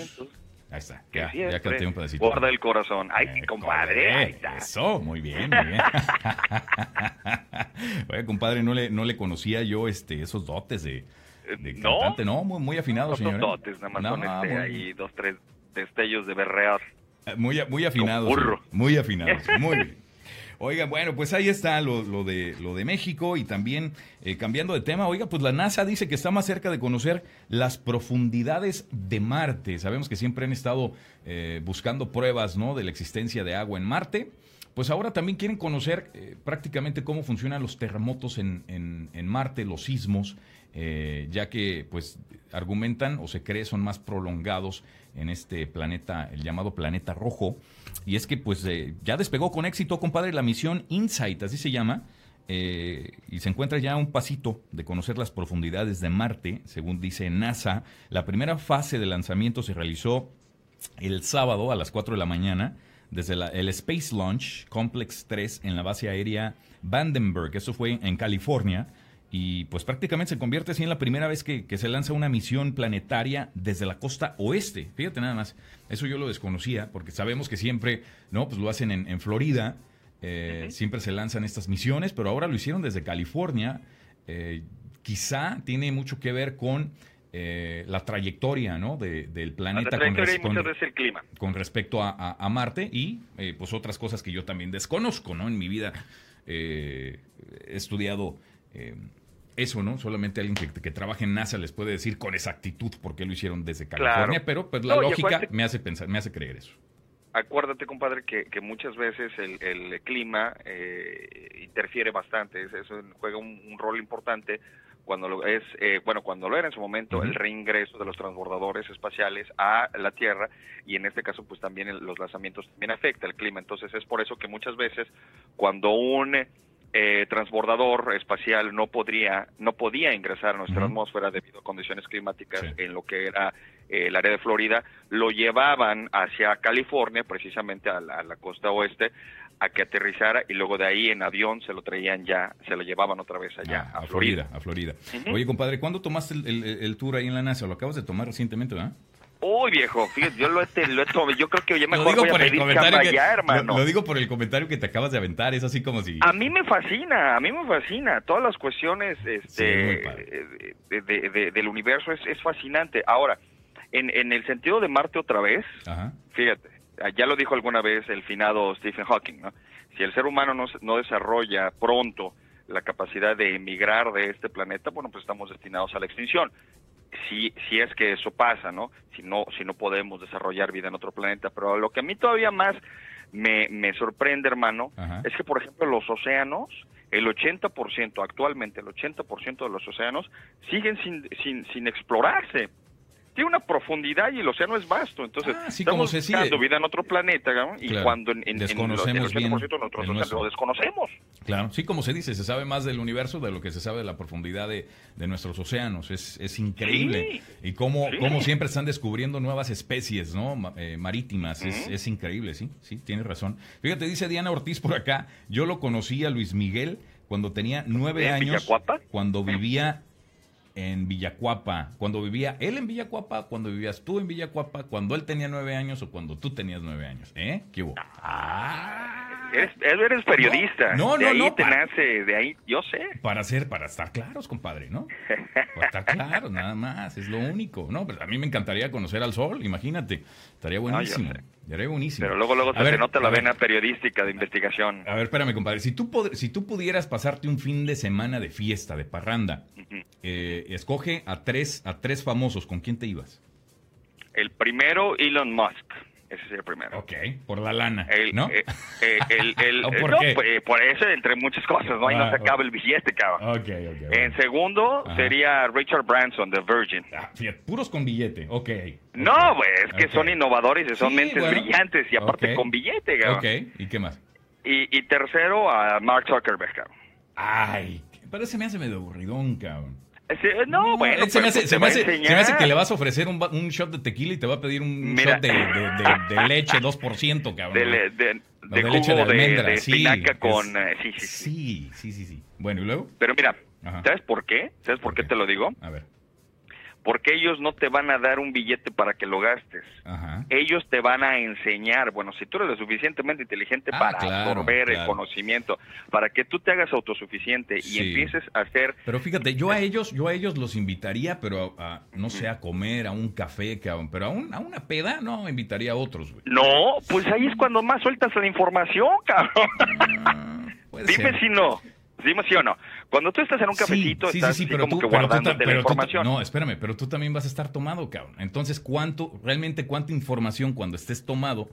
Ahí está, ya, ya canté un pedacito. Guarda el corazón. Ay, eh, compadre, ahí está. Eso, muy bien, muy bien. Oye, compadre, no le, no le conocía yo este, esos dotes de, de ¿No? cantante. No, muy, muy afinado, no señor. ¿eh? dotes, nada más no, este, ahí dos, tres destellos de berrear. Muy, muy afinados. Muy afinados, muy bien. Oiga, bueno, pues ahí está lo, de, lo de México y también eh, cambiando de tema, oiga, pues la NASA dice que está más cerca de conocer las profundidades de Marte. Sabemos que siempre han estado eh, buscando pruebas ¿no? de la existencia de agua en Marte. Pues ahora también quieren conocer eh, prácticamente cómo funcionan los terremotos en, en, Marte, los sismos, ya que pues argumentan o se cree son más prolongados en este planeta, el llamado planeta rojo. Y es que pues eh, ya despegó con éxito, compadre, la misión Insight, así se llama. Eh, y se encuentra ya un pasito de conocer las profundidades de Marte, según dice NASA. La primera fase de lanzamiento se realizó el sábado a las 4 de la mañana desde el Space Launch Complex 3 en la base aérea Vandenberg. Eso fue en California y pues prácticamente se convierte así en la primera vez que, se lanza una misión planetaria desde la costa oeste. Fíjate nada más, eso yo lo desconocía porque sabemos que siempre, ¿no? Pues lo hacen en, Florida, eh, siempre se lanzan estas misiones, pero ahora lo hicieron desde California. Eh, quizá tiene mucho que ver con eh, la trayectoria ¿no? del planeta con, el clima. con respecto a, Marte y pues otras cosas que yo también desconozco, ¿no? En mi vida he estudiado eso, ¿no? Solamente alguien que, que, trabaje en NASA les puede decir con exactitud por qué lo hicieron desde California, pero pues la lógica me hace pensar, me hace creer eso. Acuérdate, compadre, que, que muchas veces el, el clima eh, interfiere bastante, eso juega un, rol importante cuando lo es, eh, bueno, cuando lo era en su momento el reingreso de los transbordadores espaciales a la Tierra y en este caso pues también los lanzamientos también afecta el clima, entonces es por eso que muchas veces cuando un eh, transbordador espacial no podría no podía ingresar a nuestra atmósfera debido a condiciones climáticas en lo que era eh, el área de Florida. Lo llevaban hacia California precisamente a la, costa oeste a que aterrizara y luego de ahí en avión se lo traían ya se lo llevaban otra vez allá ah, a, Florida. a Florida. Oye compadre ¿cuándo tomaste el, el, tour ahí en la NASA lo acabas de tomar recientemente verdad Uy, viejo, fíjate, yo lo he, lo yo creo que ya mejor voy a pedir chamba ya, hermano. Lo, digo por el comentario que te acabas de aventar, es así como si... A mí me fascina, a mí me fascina, todas las cuestiones este, de, del universo es, es fascinante. Ahora, en, en el sentido de Marte otra vez, fíjate, ya lo dijo alguna vez el finado Stephen Hawking, ¿no? Si el ser humano no, no desarrolla pronto la capacidad de emigrar de este planeta, bueno, pues estamos destinados a la extinción si, si es que eso pasa, ¿no? Si no, si no podemos desarrollar vida en otro planeta. Pero lo que a mí todavía más me, me sorprende, hermano, es que, por ejemplo, los océanos, el 80%, actualmente el 80% de los océanos siguen sin, sin, sin explorarse. Tiene una profundidad y el océano es vasto. Entonces, Ah, sí, estamos como buscando vida en otro planeta, ¿no? y Claro. cuando en, en, en Desconocemos el 80% bien nosotros el nuestro. lo desconocemos. Claro, sí, como se dice, se sabe más del universo de lo que se sabe de la profundidad de, de nuestros océanos. Es, es increíble. Y cómo, Sí. cómo siempre están descubriendo nuevas especies ¿no? Eh, marítimas. es, es increíble, sí, sí, tienes razón. Fíjate, dice Diana Ortiz por acá, yo lo conocí a Luis Miguel cuando tenía nueve ¿En años. Cuando vivía en Villacuapa. Cuando vivía él en Villacuapa, cuando vivías tú en Villacuapa, cuando él tenía nueve años o cuando tú tenías nueve años. ¿Eh? ¿Qué? Ah. Eres, eres periodista. No, no, de ahí no, te pa- nace, de ahí, yo sé. Para ser, para estar claros, compadre, ¿no? Para estar claros, nada más, es lo único. No, pues a mí me encantaría conocer al sol, imagínate. Estaría buenísimo. Estaría buenísimo. Pero luego, luego A se ver, nota la ver, vena periodística de investigación. A ver, espérame, compadre. Si tú, si tú pudieras pasarte un fin de semana de fiesta, de parranda, eh, escoge a tres, a tres famosos, ¿con quién te ibas? El primero, Elon Musk. Ese es el primero. Ok, por la lana, El, ¿no? eh, eh, el- el- ¿O eh, por no, qué? pues, por eso, entre muchas cosas, ¿no? Ahí Ah, no se acaba ok. el billete, cabrón. Ok, ok. En segundo Ajá. sería Richard Branson de Virgin. Ah, fíjate, puros con billete, ok. No, güey, es que son innovadores y son Sí, mentes bueno. brillantes y aparte con billete, cabrón. Ok, ¿y qué más? Y, y tercero a Mark Zuckerberg, cabrón. Ay, pero ese me hace medio aburridón, cabrón. Ese- no, bueno, se, me pero hace, pues se, me hace, se me hace que le vas a ofrecer un, un shot de tequila y te va a pedir un Mira. shot de, de- de- de leche 2%, cabrón. de, de, No, de de leche jugo de almendra, sí, espinaca es- con... eh, sí, sí, sí, Sí, sí, sí. Bueno, ¿y luego? Pero mira, Ajá. ¿sabes por qué? ¿Sabes por qué Ok. te lo digo? A ver. Porque ellos no te van a dar un billete para que lo gastes. Ajá. Ellos te van a enseñar, bueno, si tú eres lo suficientemente inteligente Ah, para claro, absorber el conocimiento, para que tú te hagas autosuficiente y empieces a hacer Pero fíjate, yo a ellos, yo a ellos los invitaría, pero a, a, no sé, a comer, a un café. Pero a, un- a una peda, no, invitaría a otros, güey. No, pues ahí es cuando más sueltas la información, cabrón. Ah, Dime ser. si no. Dime sí o no. Cuando tú estás en un cafecito, sí, estás sí, pero como tú, que pero tú la pero tú ta- información. no, espérame, pero tú también vas a estar tomado, cabrón. Entonces, ¿cuánto, realmente cuánta información cuando estés tomado?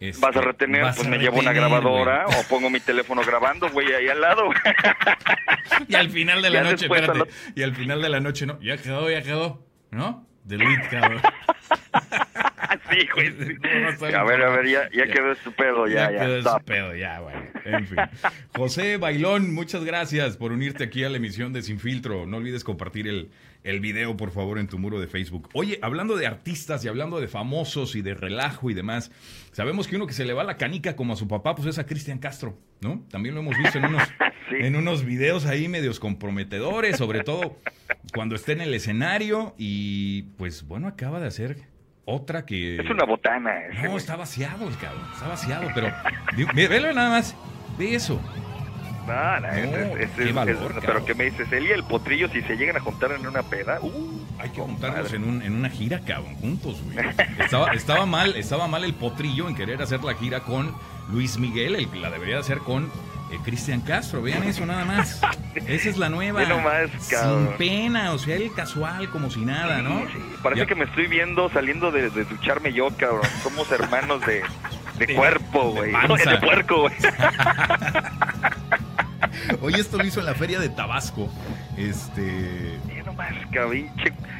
este, Vas a retener, vas pues a me llevo una grabadora o pongo mi teléfono grabando, güey, ahí al lado. Y al final de la Ya noche, espérate, y al final de la noche, no, ya quedó, ya quedó, ¿no? Delete, cabrón. sí, güey. sí. A ver, a ver, ya, ya Ya. quedó estupendo, ya, ya. quedó ese stop. pedo, ya, güey. En fin. José Bailón, muchas gracias por unirte aquí a la emisión de Sin Filtro. No olvides compartir el, el video, por favor, en tu muro de Facebook. Oye, hablando de artistas y hablando de famosos y de relajo y demás, sabemos que uno que se le va la canica como a su papá, pues es a Cristian Castro, ¿no? También lo hemos visto en unos, Sí. en unos videos ahí medios comprometedores, sobre todo cuando está en el escenario y pues bueno, acaba de hacer otra que... Es una botana. No, está vaciado el cabrón, está vaciado, pero ve- velo nada más, ve eso. No, no, No, es- es- qué es- valor, es- cabrón. pero ¿qué me dices? Él y el potrillo, si se llegan a juntar en una peda, uh, Hay que juntarnos en, un, en una gira, cabrón, juntos, güey. Estaba, estaba mal, estaba mal el potrillo en querer hacer la gira con Luis Miguel, el la debería hacer con eh, Cristian Castro. Vean eso nada más. Esa es la nueva. Nomás, Sin pena, o sea, el casual, como si nada, ¿no? Sí, parece Ya- que me estoy viendo saliendo de, de ducharme yo, cabrón. Somos hermanos de, de De- cuerpo, de güey. panza. De puerco, güey. Oye, esto lo hizo en la feria de Tabasco. Este. Nomás, cabrón.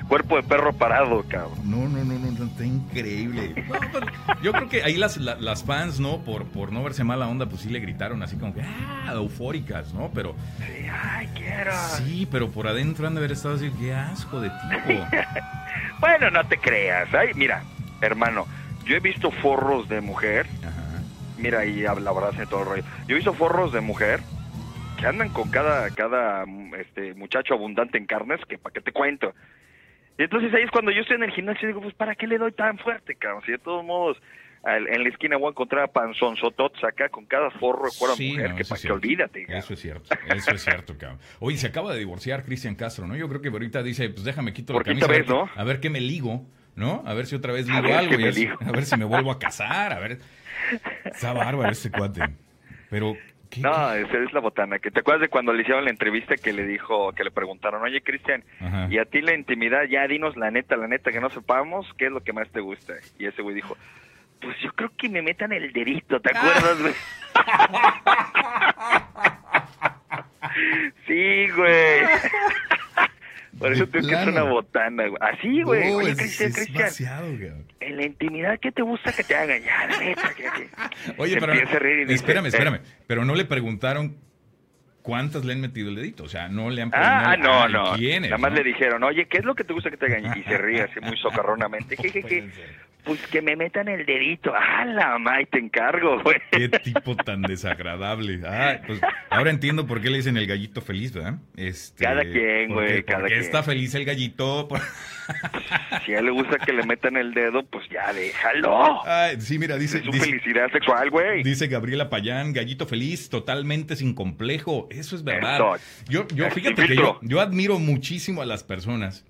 Cuerpo de perro parado, cabrón. No, no, no, no, está increíble. No, pero yo creo que ahí las, la- las fans, ¿no? Por, por no verse mala onda, pues sí le gritaron así como que, ah, eufóricas, ¿no? Pero Sí, ay, quiero. sí, pero por adentro han de haber estado así, qué asco de tipo. Bueno, no te creas. Ay, mira, hermano, yo he visto forros de mujer. Ajá. Mira, ahí habla, abraza y todo el rollo. Yo he visto forros de mujer que andan con cada, cada mm, este, muchacho abundante en carnes, que para qué te cuento. Y entonces ahí es cuando yo estoy en el gimnasio y digo, pues ¿para qué le doy tan fuerte, cabrón? Si de todos modos en la esquina voy a encontrar a panzonzotots acá con cada forro de cuero de Sí, mujer, no, que para que olvídate. cabrón. Eso es cierto, eso es cierto, cabrón. Oye, se acaba de divorciar Cristian Castro, ¿no? Yo creo que ahorita dice, pues déjame quito la camisa. a ver vez, ¿no? A ver qué me ligo, ¿no? A ver si otra vez ver algo. a ver si me vuelvo a casar, a ver. Está bárbaro este cuate. Pero, ¿qué? No, esa es la botana. que ¿Te acuerdas de cuando le hicieron la entrevista que le dijo, que le preguntaron, oye Cristian, y a ti la intimidad, ya dinos la neta, la neta, que no sepamos, ¿qué es lo que más te gusta? Y ese güey dijo, pues yo creo que me metan el dedito, ¿te acuerdas, güey? sí, güey. Por eso tienes que hacer una botana, güey. Así, güey. No, Oye, es, Cristian, es Cristian. En la intimidad, ¿qué te gusta que te hagan? Ya, la neta, que, que- Oye, pero espérame, eh. espérame. Pero no le preguntaron cuántas le han metido el dedito. O sea, no le han Ah, no, preguntado no. quiénes. Nada más ¿no? le dijeron, oye, ¿qué es lo que te gusta que te hagan? Y se ríe así muy socarronamente. No Jejeje. puede ser. Pues que me metan el dedito. ¡Ah, la may, te encargo, güey! Qué tipo tan desagradable. Ah, pues ahora entiendo por qué le dicen el gallito feliz, ¿verdad? Este, Cada quien, porque- güey, cada porque quien. está feliz el gallito. por- Si a él le gusta que le metan el dedo, pues ya déjalo. Ay, sí, mira, dice, Es su dice, felicidad sexual, güey. dice Gabriela Payán, gallito feliz, totalmente sin complejo. Eso es verdad. Yo, yo fíjate que yo, yo admiro muchísimo a las personas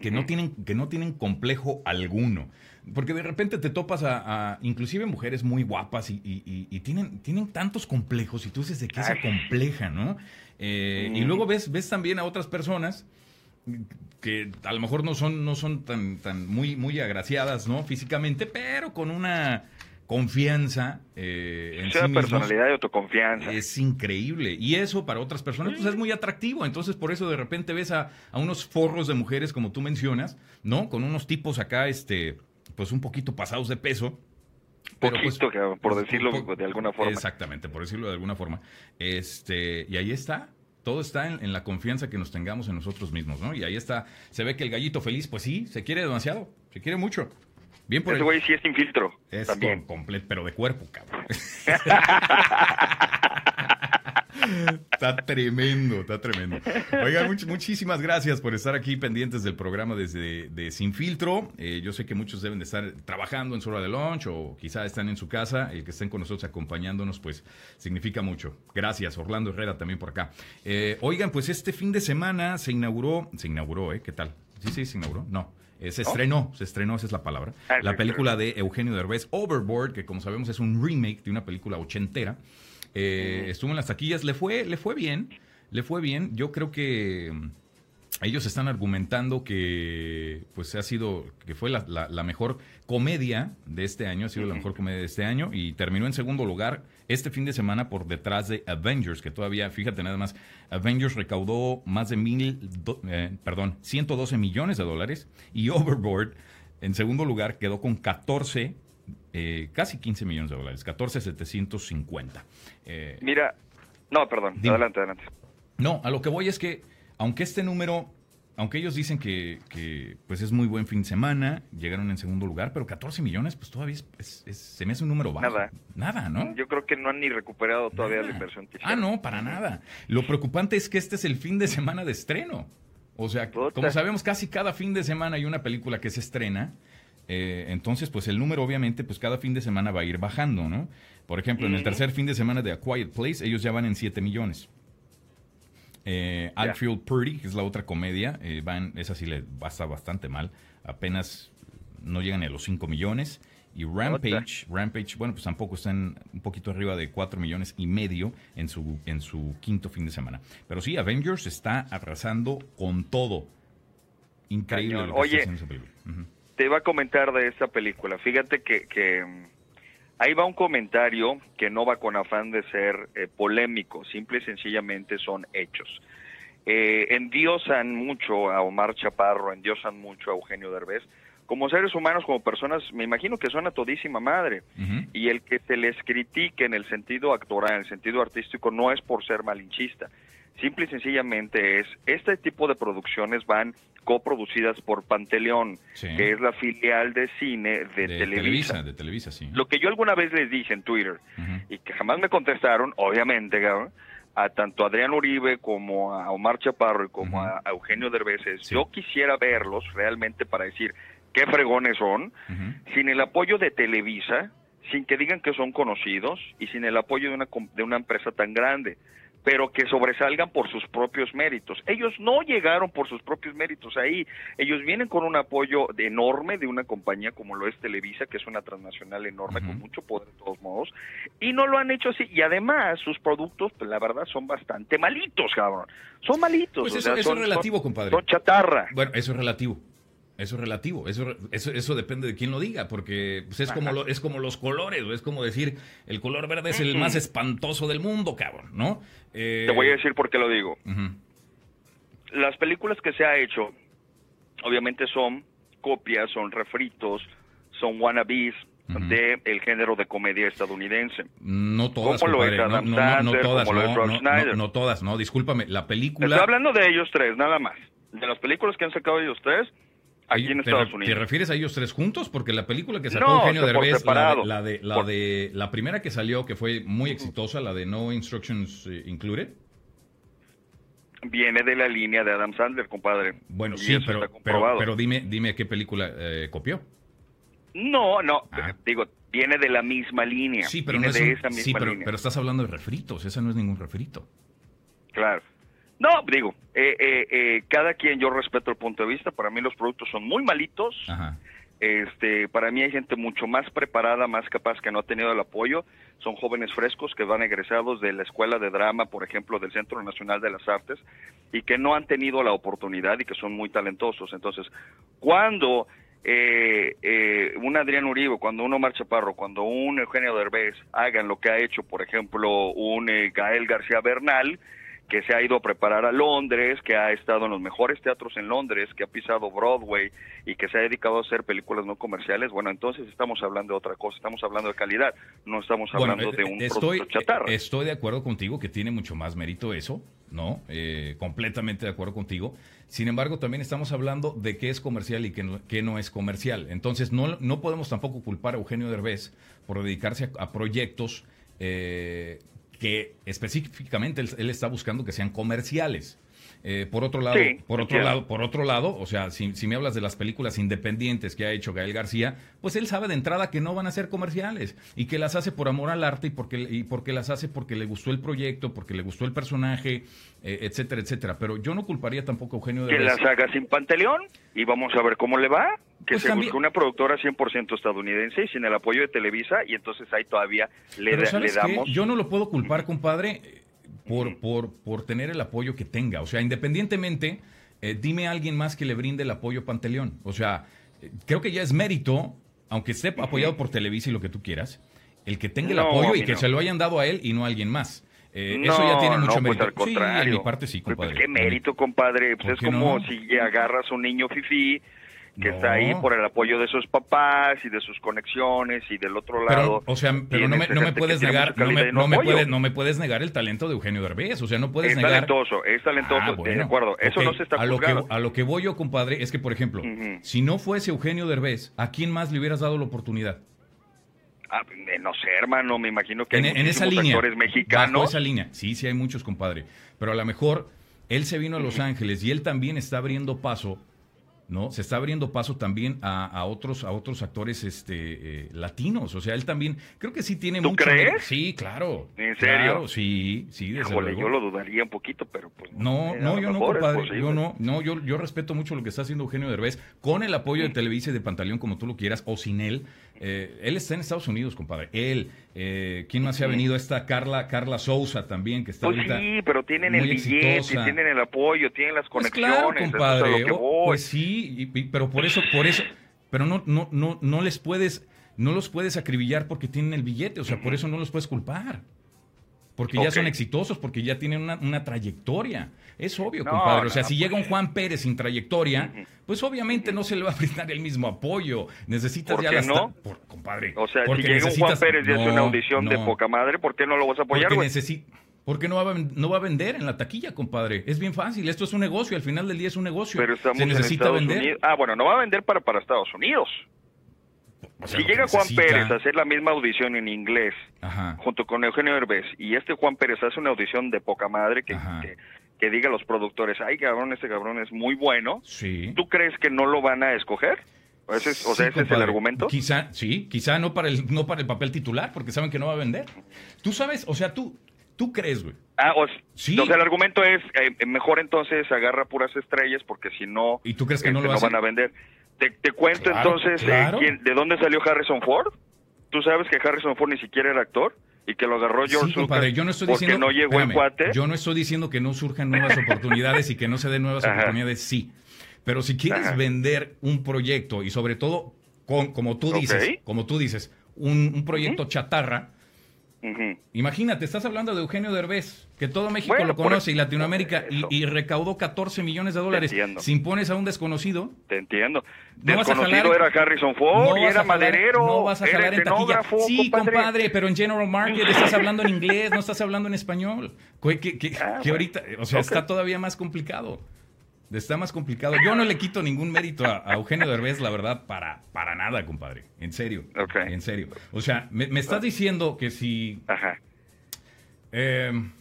que no tienen, que no tienen complejo alguno. Porque de repente te topas a, a inclusive mujeres muy guapas y, y- y- y tienen, tienen tantos complejos y tú dices de qué se compleja, ¿no? Eh, Y Mm. luego ves, ves también a otras personas que a lo mejor no son, no son tan, tan muy, muy agraciadas, ¿no? Físicamente, pero con una confianza eh, en sí personalidad y autoconfianza. Es increíble. Y eso para otras personas pues es muy atractivo. Entonces por eso de repente ves a, a unos forros de mujeres como tú mencionas, ¿no? Con unos tipos acá, este, pues un poquito pasados de peso. Pero pues, Poquito, cabrón, por decirlo de alguna forma. Exactamente, por decirlo de alguna forma. Este, y ahí está. Todo está en, en la confianza que nos tengamos en nosotros mismos, ¿no? Y ahí está. Se ve que el gallito feliz, pues sí, se quiere demasiado. Se quiere mucho. Bien por Ese güey sí es sin filtro. es también. completo, pero de cuerpo, cabrón. está tremendo, está tremendo. Oigan, much- muchísimas gracias por estar aquí pendientes del programa desde de Sin Filtro. Eh, yo sé que muchos deben de estar trabajando en su hora de lunch o quizá están en su casa. El que estén con nosotros acompañándonos, pues significa mucho. Gracias, Orlando Herrera también por acá. Eh, oigan, pues este fin de semana se inauguró, se inauguró, ¿eh? ¿Qué tal? Sí, sí, se inauguró. No. Eh, se estrenó, se estrenó, esa es la palabra. Ah, la película de Eugenio Derbez, Overboard, que como sabemos es un remake de una película ochentera. Eh, Estuvo en las taquillas, le fue, le fue bien, le fue bien. Yo creo que mm, ellos están argumentando que pues ha sido, que fue la, la- la mejor comedia de este año, ha sido la mejor comedia de este año y terminó en segundo lugar este fin de semana por detrás de Avengers, que todavía, fíjate nada más, Avengers recaudó más de mil, do- eh, perdón, 112 millones de dólares y Overboard en segundo lugar quedó con 14, eh, casi 15 millones de dólares, 14,750. Eh, Mira, no, perdón, Dime. adelante, adelante. no, a lo que voy es que, aunque este número, aunque ellos dicen que, que, pues es muy buen fin de semana, llegaron en segundo lugar, pero 14 millones, pues todavía es, es- es- se me hace un número bajo. Nada. Nada, ¿no? Yo creo que no han ni recuperado todavía Nada. la inversión que Ah, no, para nada. Lo preocupante es que este es el fin de semana de estreno. O sea, Puta. como sabemos, casi cada fin de semana hay una película que se estrena. Eh, entonces, pues el número obviamente, pues cada fin de semana va a ir bajando, ¿no? Por ejemplo, en el tercer fin de semana de A Quiet Place, ellos ya van en 7 millones. Eh, Ya. Alfield Purdy, que es la otra comedia, eh, van, esa sí le basta bastante mal. Apenas no llegan a los 5 millones. Y Rampage, Rampage, bueno, pues tampoco están un poquito arriba de 4 millones y medio en su, en su quinto fin de semana. Pero sí, Avengers está arrasando con todo. Increíble Cañón. lo que Oye, está haciendo esa película. Te iba a comentar de esta película. Fíjate que, que mm, ahí va un comentario que no va con afán de ser eh, polémico, simple y sencillamente son hechos. Eh, endiosan mucho a Omar Chaparro, endiosan mucho a Eugenio Derbez. Como seres humanos, como personas, me imagino que son a todísima madre. Y el que se les critique en el sentido actoral, en el sentido artístico, no es por ser malinchista. Simple y sencillamente es, este tipo de producciones van coproducidas por Panteleón, Sí. que es la filial de cine de, de Televisa. De Televisa, sí. Lo que yo alguna vez les dije en Twitter y que jamás me contestaron, obviamente, cabrón, a tanto Adrián Uribe como a Omar Chaparro y como a Eugenio Derbez, Sí. yo quisiera verlos realmente para decir qué fregones son, sin el apoyo de Televisa, sin que digan que son conocidos y sin el apoyo de una, de una empresa tan grande, pero que sobresalgan por sus propios méritos. Ellos no llegaron por sus propios méritos ahí, ellos vienen con un apoyo de- enorme de una compañía como lo es Televisa, que es una transnacional enorme con mucho poder de todos modos, y no lo han hecho así, y además sus productos, pues la verdad, son bastante malitos, cabrón, son malitos. Pues o eso, sea, eso son- es relativo, son- compadre. Son chatarra. Bueno, eso es relativo. Eso es relativo. Eso, eso, eso depende de quién lo diga, porque pues, es, como lo- es como los colores, es como decir, el color verde es el más espantoso del mundo, cabrón, ¿no? Eh, Te voy a decir por qué lo digo. las películas que se ha hecho, obviamente son copias, son refritos, son wannabes de el género de comedia estadounidense. No todas, Como lo es compadre. Adam no, no, no, no Sandler, todas, como lo es Schneider. no todas, no, discúlpame, la película... Estoy hablando de ellos tres, nada más. De las películas que han sacado ellos tres aquí en ¿Te, Estados re- Unidos. ¿Te refieres a ellos tres juntos? Porque la película que sacó No, Eugenio Derbez, la de, la, de, la, Por- de- la primera que salió, que fue muy exitosa, la de No Instructions eh, Included. Viene de la línea de Adam Sandler, compadre. Bueno, Y sí, pero, pero, pero dime, dime qué película eh, copió. No, no, Ah. digo, viene de la misma línea. Sí, pero viene no es de un- esa misma sí, pero, línea. pero estás hablando de refritos, esa no es ningún refrito. Claro. No, digo, eh, eh, eh, cada quien, yo respeto el punto de vista. Para mí los productos son muy malitos. Ajá. Este, para mí hay gente mucho más preparada, más capaz que no ha tenido el apoyo. Son jóvenes frescos que van egresados de la escuela de drama, por ejemplo, del Centro Nacional de las Artes, y que no han tenido la oportunidad y que son muy talentosos. Entonces, cuando eh, eh, un Adrián Uribe, cuando un Omar Chaparro, cuando un Eugenio Derbez hagan lo que ha hecho, por ejemplo, un eh, Gael García Bernal, que se ha ido a preparar a Londres, que ha estado en los mejores teatros en Londres, que ha pisado Broadway y que se ha dedicado a hacer películas no comerciales, bueno, entonces estamos hablando de otra cosa, estamos hablando de calidad, no estamos Bueno, hablando de eh, un estoy, producto chatarra. eh, Estoy de acuerdo contigo que tiene mucho más mérito eso, ¿no? Eh, completamente de acuerdo contigo. Sin embargo, también estamos hablando de qué es comercial y qué no, qué no es comercial. Entonces, no, no podemos tampoco culpar a Eugenio Derbez por dedicarse a, a proyectos eh, que específicamente él, él está buscando que sean comerciales. Eh, por otro lado, Sí, por otro lado, por otro lado, o sea, si, si me hablas de las películas independientes que ha hecho Gael García, pues él sabe de entrada que no van a ser comerciales y que las hace por amor al arte y porque, y porque las hace porque le gustó el proyecto, porque le gustó el personaje, eh, etcétera, etcétera. Pero yo no culparía tampoco a Eugenio que Derbez. las haga sin Panteleón y vamos a ver cómo le va. Que Pues se también- busque una productora 100% estadounidense y sin el apoyo de Televisa y entonces ahí todavía le, Pero da- ¿sabes le qué? damos... Yo no lo puedo culpar, compadre, eh, por, por, por tener el apoyo que tenga. O sea, independientemente, eh, dime a alguien más que le brinde el apoyo a Panteleón. O sea, eh, creo que ya es mérito, aunque esté apoyado por Televisa y lo que tú quieras, el que tenga el No, apoyo y que no. se lo hayan dado a él y no a alguien más. Eh, No, eso ya tiene mucho no, pues mérito. al contrario. Sí, en mi parte sí, Pues, compadre. qué mérito, compadre. Pues ¿Por es como no? si agarras un niño fifí que No. está ahí por el apoyo de sus papás y de sus conexiones y del otro Pero, lado. o sea, pero no me, no puedes negar, no me, no puedes, no me puedes negar el talento de Eugenio Derbez. O sea, no puedes es negar. talentoso, es talentoso, Ah, de acuerdo. Eso no se está a lo, que, a lo que voy yo, compadre, es que, por ejemplo, si no fuese Eugenio Derbez, ¿a quién más le hubieras dado la oportunidad? Ah, eh, no sé, hermano, me imagino que En, hay en esa línea. actores Bajo mexicanos. esa línea. Sí, sí hay muchos, compadre. Pero a lo mejor él se vino a Los Ángeles y él también está abriendo paso, ¿no? Se está abriendo paso también a, a otros, a otros actores este, eh, latinos. O sea, él también, creo que sí tiene ¿Tú mucho. crees? Sí, claro. ¿En serio? Claro, sí, sí, desde Híjole, luego. yo lo dudaría un poquito, pero pues... No, no, yo no, compadre. Yo no, no, yo, yo respeto mucho lo que está haciendo Eugenio Derbez con el apoyo de Televisa y de Pantaleón, como tú lo quieras, o sin él. Eh, él está en Estados Unidos, compadre. Él, eh, ¿quién más se ha venido? Esta Carla, Carla Sousa también, que está Pues ahorita. sí, pero tienen el billete, exitosa. tienen el apoyo, tienen las Pues conexiones. claro, eso es a compadre. oh, pues sí, y- y- pero por eso, por eso, pero no, no, no, no les puedes, no los puedes acribillar porque tienen el billete, o sea, por eso no los puedes culpar. Porque ya son exitosos, porque ya tienen una, una trayectoria. Es obvio, No, compadre. O sea, no, si pues. llega un Juan Pérez sin trayectoria, pues obviamente no se le va a brindar el mismo apoyo. Necesitas ¿Por ya qué las no? por- compadre. O sea, porque si llega un Juan Pérez y hace una No, audición de no. poca madre, ¿por qué no lo vas a apoyar, Porque güey? necesi- porque no va, a, no va a vender en la taquilla, compadre. Es bien fácil. Esto es un negocio. Al final del día es un negocio. Pero estamos Se en necesita Estados vender. Unidos. Ah, bueno, no va a vender para, para Estados Unidos. Sea, si llega Juan Pérez a hacer la misma audición en inglés Ajá. junto con Eugenio Herbés y este Juan Pérez hace una audición de poca madre que, que, que diga a los productores, ay cabrón, este cabrón es muy bueno, Sí. ¿tú crees que no lo van a escoger? Ese es- o sea, Sí, ese es el argumento. Quizá, sí, quizá no para el, no para el papel titular, porque saben que no va a vender. Tú sabes, o sea, tú, tú crees, güey. Ah, o, Sí. sea, el argumento es, eh, mejor entonces agarra puras estrellas porque si no, ¿Y tú crees que no este, lo hace? van a vender. Te, te cuento Claro, entonces, eh, quién- ¿de dónde salió Harrison Ford? Tú sabes que Harrison Ford ni siquiera era actor y que lo agarró George Sí, compadre, Lucas yo no estoy porque diciendo. no llegó espérame, cuate. Yo no estoy diciendo que no surjan nuevas oportunidades y que no se den nuevas Ajá. oportunidades, sí. Pero si quieres Ajá. vender un proyecto y sobre todo, con, como tú dices, como tú dices, un, un proyecto chatarra, Imagínate, estás hablando de Eugenio Derbez, que todo México lo conoce y Latinoamérica y, recaudó 14 millones de dólares. Si impones a un desconocido. Te entiendo. Desconocido era Harrison Ford y era maderero. No vas a jalar en taquilla. Sí, compadre. pero en General Market estás hablando en inglés, no estás hablando en español. Que, ah, ahorita, o sea, está todavía más complicado. Está más complicado. Yo no le quito ningún mérito a, Eugenio Derbez, la verdad, para, para nada, compadre. En serio. En serio. O sea, me, estás diciendo que si. Ajá. Em,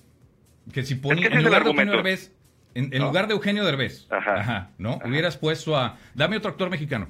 que si ponía. en lugar de Eugenio Derbez. En, lugar de Eugenio Derbez. Ajá. ¿No? Hubieras puesto a. Dame otro actor mexicano.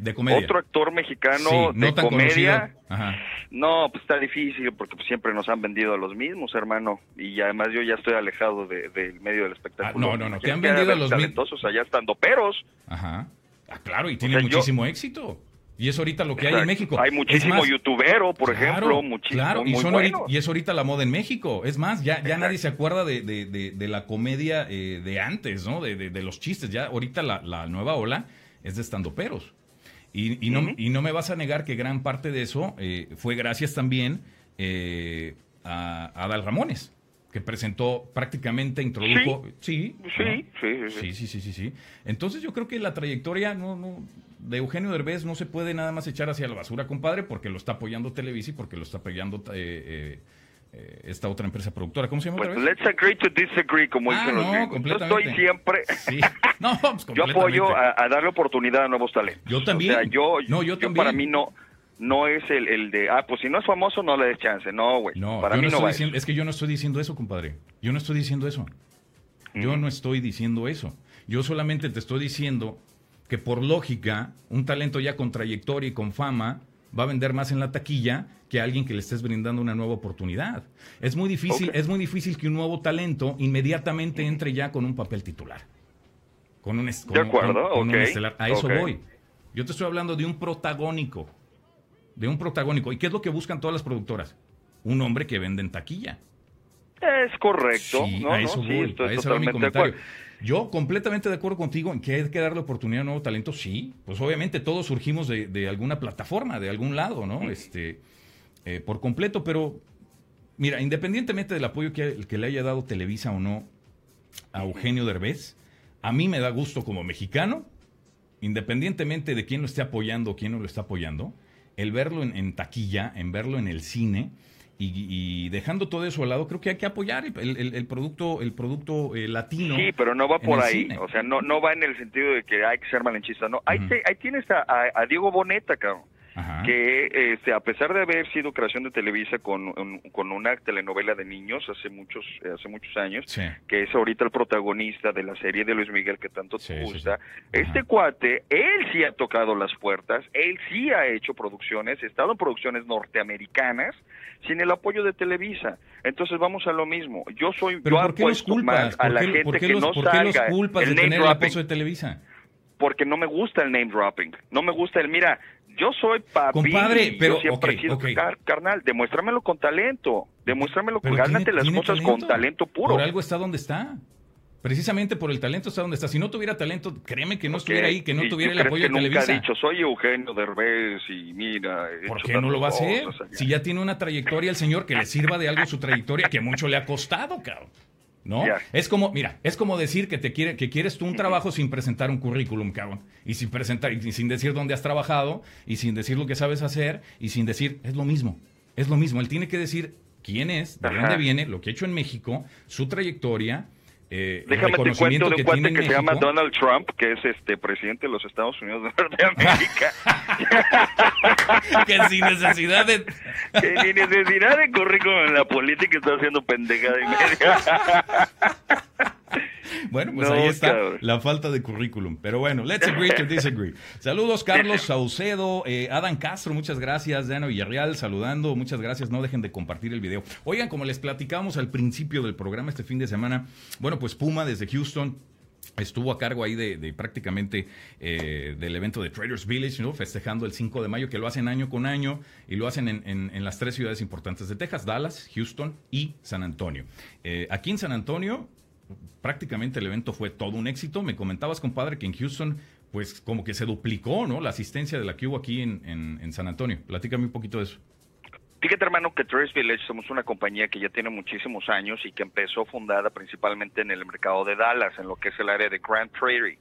De comedia. Otro actor mexicano de comedia. Ajá. No, pues está difícil porque pues, siempre nos han vendido a los mismos, hermano. Y además yo ya estoy alejado del medio del espectáculo. Ah, no, no, no. Te han vendido a los mismos. allá estando peros. Ajá. Ah, claro, y tiene muchísimo éxito. Y es ahorita lo que hay en México. Hay muchísimo youtubero, por ejemplo, muchísimo. Claro, y, son y, es ahorita la moda en México. Es más, ya, ya nadie se acuerda de, de, de, la comedia eh, de antes, ¿no? De, los chistes. Ya ahorita la, la nueva ola es de estandoperos. Y, y, no, y no me vas a negar que gran parte de eso eh, fue gracias también eh, a, Adal Ramones, que presentó prácticamente, introdujo... Sí, sí, sí, sí, sí, sí, Entonces yo creo que la trayectoria no, no, de Eugenio Derbez no se puede nada más echar hacia la basura, compadre, porque lo está apoyando Televisa y porque lo está apoyando... Eh, eh, esta otra empresa productora. ¿Cómo se llama? Pues let's agree to disagree, como ah, dicen los no, Yo estoy siempre. No, pues yo apoyo a, darle oportunidad a nuevos talentos. Yo también. O sea, yo, no, yo, también. para mí no no es el, el, de, ah, pues si no es famoso no le des chance. No, güey. No, para mí no, va Es que yo no estoy diciendo eso, compadre. Yo no estoy diciendo eso. Yo no estoy diciendo eso. Yo solamente te estoy diciendo que por lógica, un talento ya con trayectoria y con fama va a vender más en la taquilla que alguien que le estés brindando una nueva oportunidad. Es muy difícil, es muy difícil que un nuevo talento inmediatamente entre ya con un papel titular. Con un, de acuerdo, estelar. A eso voy. Yo te estoy hablando de un protagónico. De un protagónico. ¿Y qué es lo que buscan todas las productoras? Un hombre que vende en taquilla. Es correcto. a eso voy. a eso va mi comentario. Yo completamente de acuerdo contigo en que hay que darle oportunidad a nuevo talento, sí. Pues obviamente todos surgimos de, alguna plataforma, de algún lado, ¿no? Este, eh, por completo, pero mira, independientemente del apoyo que, que, le haya dado Televisa o no a Eugenio Derbez, a mí me da gusto como mexicano, independientemente de quién lo esté apoyando o quién no lo está apoyando, el verlo en taquilla, en verlo en el cine, y, dejando todo eso al lado, creo que hay que apoyar el, producto, el producto eh, latino. Sí, pero no va por ahí. O sea, no, no va en el sentido de que hay que ser malenchista. No, ahí, ahí tienes a, a, Diego Boneta, cabrón que este, a pesar de haber sido creación de Televisa con, con una telenovela de niños hace muchos hace muchos años, que es ahorita el protagonista de la serie de Luis Miguel que tanto te gusta, este cuate, él sí ha tocado las puertas, él sí ha hecho producciones, ha estado en producciones norteamericanas sin el apoyo de Televisa. Entonces vamos a lo mismo. Yo soy yo ¿por qué los culpas? a la gente que no ¿por qué los culpas de tener el apoyo de Televisa? Porque no me gusta el name dropping. No me gusta el, mira, yo soy papi. Compadre, pero yo siempre okay, carnal, demuéstramelo con talento. Demuéstramelo, gánate las cosas con talento puro. Por algo está donde está. Precisamente por el talento está donde está. Si no tuviera talento, créeme que no estuviera ahí, que no tuviera el apoyo de Televisa. Nunca ha dicho, soy Eugenio Derbez y mira... ¿Por qué no lo va a hacer? Si ya tiene una trayectoria el señor que le sirva de algo su trayectoria que mucho le ha costado, cabrón. ¿No? Es como, mira, es como decir que te quiere, que quieres tú un trabajo sin presentar un currículum, cabrón, y sin presentar, y sin decir dónde has trabajado, y sin decir lo que sabes hacer, y sin decir, es lo mismo, es lo mismo. Él tiene que decir quién es, de dónde viene, lo que ha hecho en México, su trayectoria, eh, Déjame te cuento de un cuate que se llama Donald Trump, que es este presidente de los Estados Unidos de Norteamérica. que sin necesidad de... que sin necesidad de currículum en la política está haciendo pendejada y media. Bueno, pues ahí está la falta de currículum. Pero bueno, let's agree to disagree. Saludos, Carlos Saucedo, eh, Adam Castro, muchas gracias. Diana Villarreal, saludando, muchas gracias. No dejen de compartir el video. Oigan, como les platicamos al principio del programa este fin de semana, bueno, pues Puma desde Houston estuvo a cargo ahí de, prácticamente eh, del evento de Traders Village, ¿no? festejando el 5 de mayo, que lo hacen año con año y lo hacen en, las tres ciudades importantes de Texas, Dallas, Houston y San Antonio. Eh, aquí en San Antonio prácticamente el evento fue todo un éxito. Me comentabas, compadre, que en Houston, pues como que se duplicó, ¿no? La asistencia de la que hubo aquí en, San Antonio. Platícame un poquito de eso. Fíjate, hermano, que Trace Village somos una compañía que ya tiene muchísimos años y que empezó fundada principalmente en el mercado de Dallas, en lo que es el área de Grand Prairie.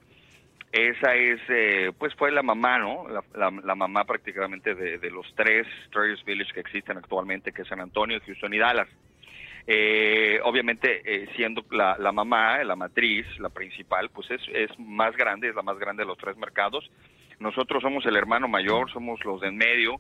Esa es, eh, pues fue la mamá, ¿no? La, mamá prácticamente de, los tres Trace Village que existen actualmente, que es San Antonio, Houston y Dallas. Eh, obviamente, eh, siendo la, la, mamá, la matriz, la principal, pues es, es más grande, es la más grande de los tres mercados. Nosotros somos el hermano mayor, somos los de en medio,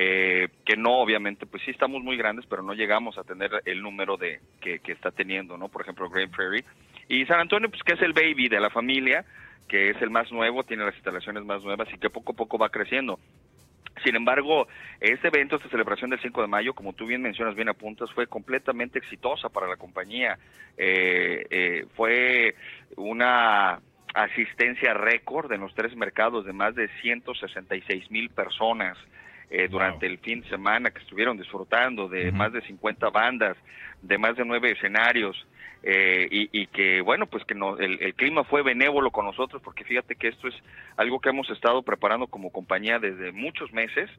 eh, que no, obviamente, pues sí estamos muy grandes, pero no llegamos a tener el número de que, está teniendo, ¿no? Por ejemplo, Great Prairie. Y San Antonio, pues que es el baby de la familia, que es el más nuevo, tiene las instalaciones más nuevas y que poco a poco va creciendo. Sin embargo, este evento, esta celebración del 5 de mayo, como tú bien mencionas, bien apuntas, fue completamente exitosa para la compañía. Eh, eh, fue una asistencia récord en los tres mercados de más de 166 mil personas. Eh, durante el fin de semana que estuvieron disfrutando de más de 50 bandas, de más de nueve escenarios. Eh, y, que bueno pues que no, el, clima fue benévolo con nosotros porque fíjate que esto es algo que hemos estado preparando como compañía desde muchos meses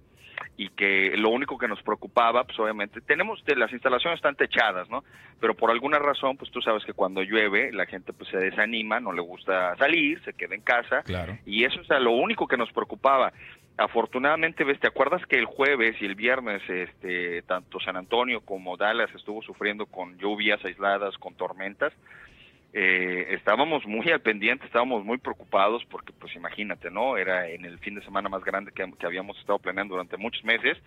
y que lo único que nos preocupaba pues obviamente tenemos las instalaciones están techadas no pero por alguna razón pues tú sabes que cuando llueve la gente pues se desanima no le gusta salir se queda en casa y eso es lo único que nos preocupaba afortunadamente, ves, ¿te acuerdas que el jueves y el viernes, este, tanto San Antonio como Dallas estuvo sufriendo con lluvias aisladas, con tormentas? Eh, estábamos muy al pendiente, estábamos muy preocupados porque, pues imagínate, ¿no? Era en el fin de semana más grande que, habíamos estado planeando durante muchos meses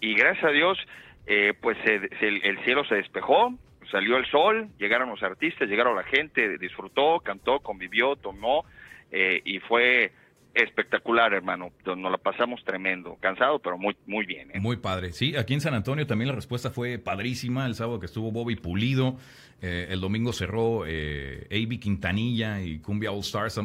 y gracias a Dios, eh, pues el, cielo se despejó, salió el sol, llegaron los artistas, llegaron la gente, disfrutó, cantó, convivió, tomó eh, y fue espectacular, hermano. Nos la pasamos tremendo. Cansado, pero muy, muy bien. ¿eh? Muy padre. Sí, aquí en San Antonio también la respuesta fue padrísima. El sábado que estuvo Bobby Pulido. Eh, el domingo cerró eh, AB Quintanilla y Cumbia All Stars.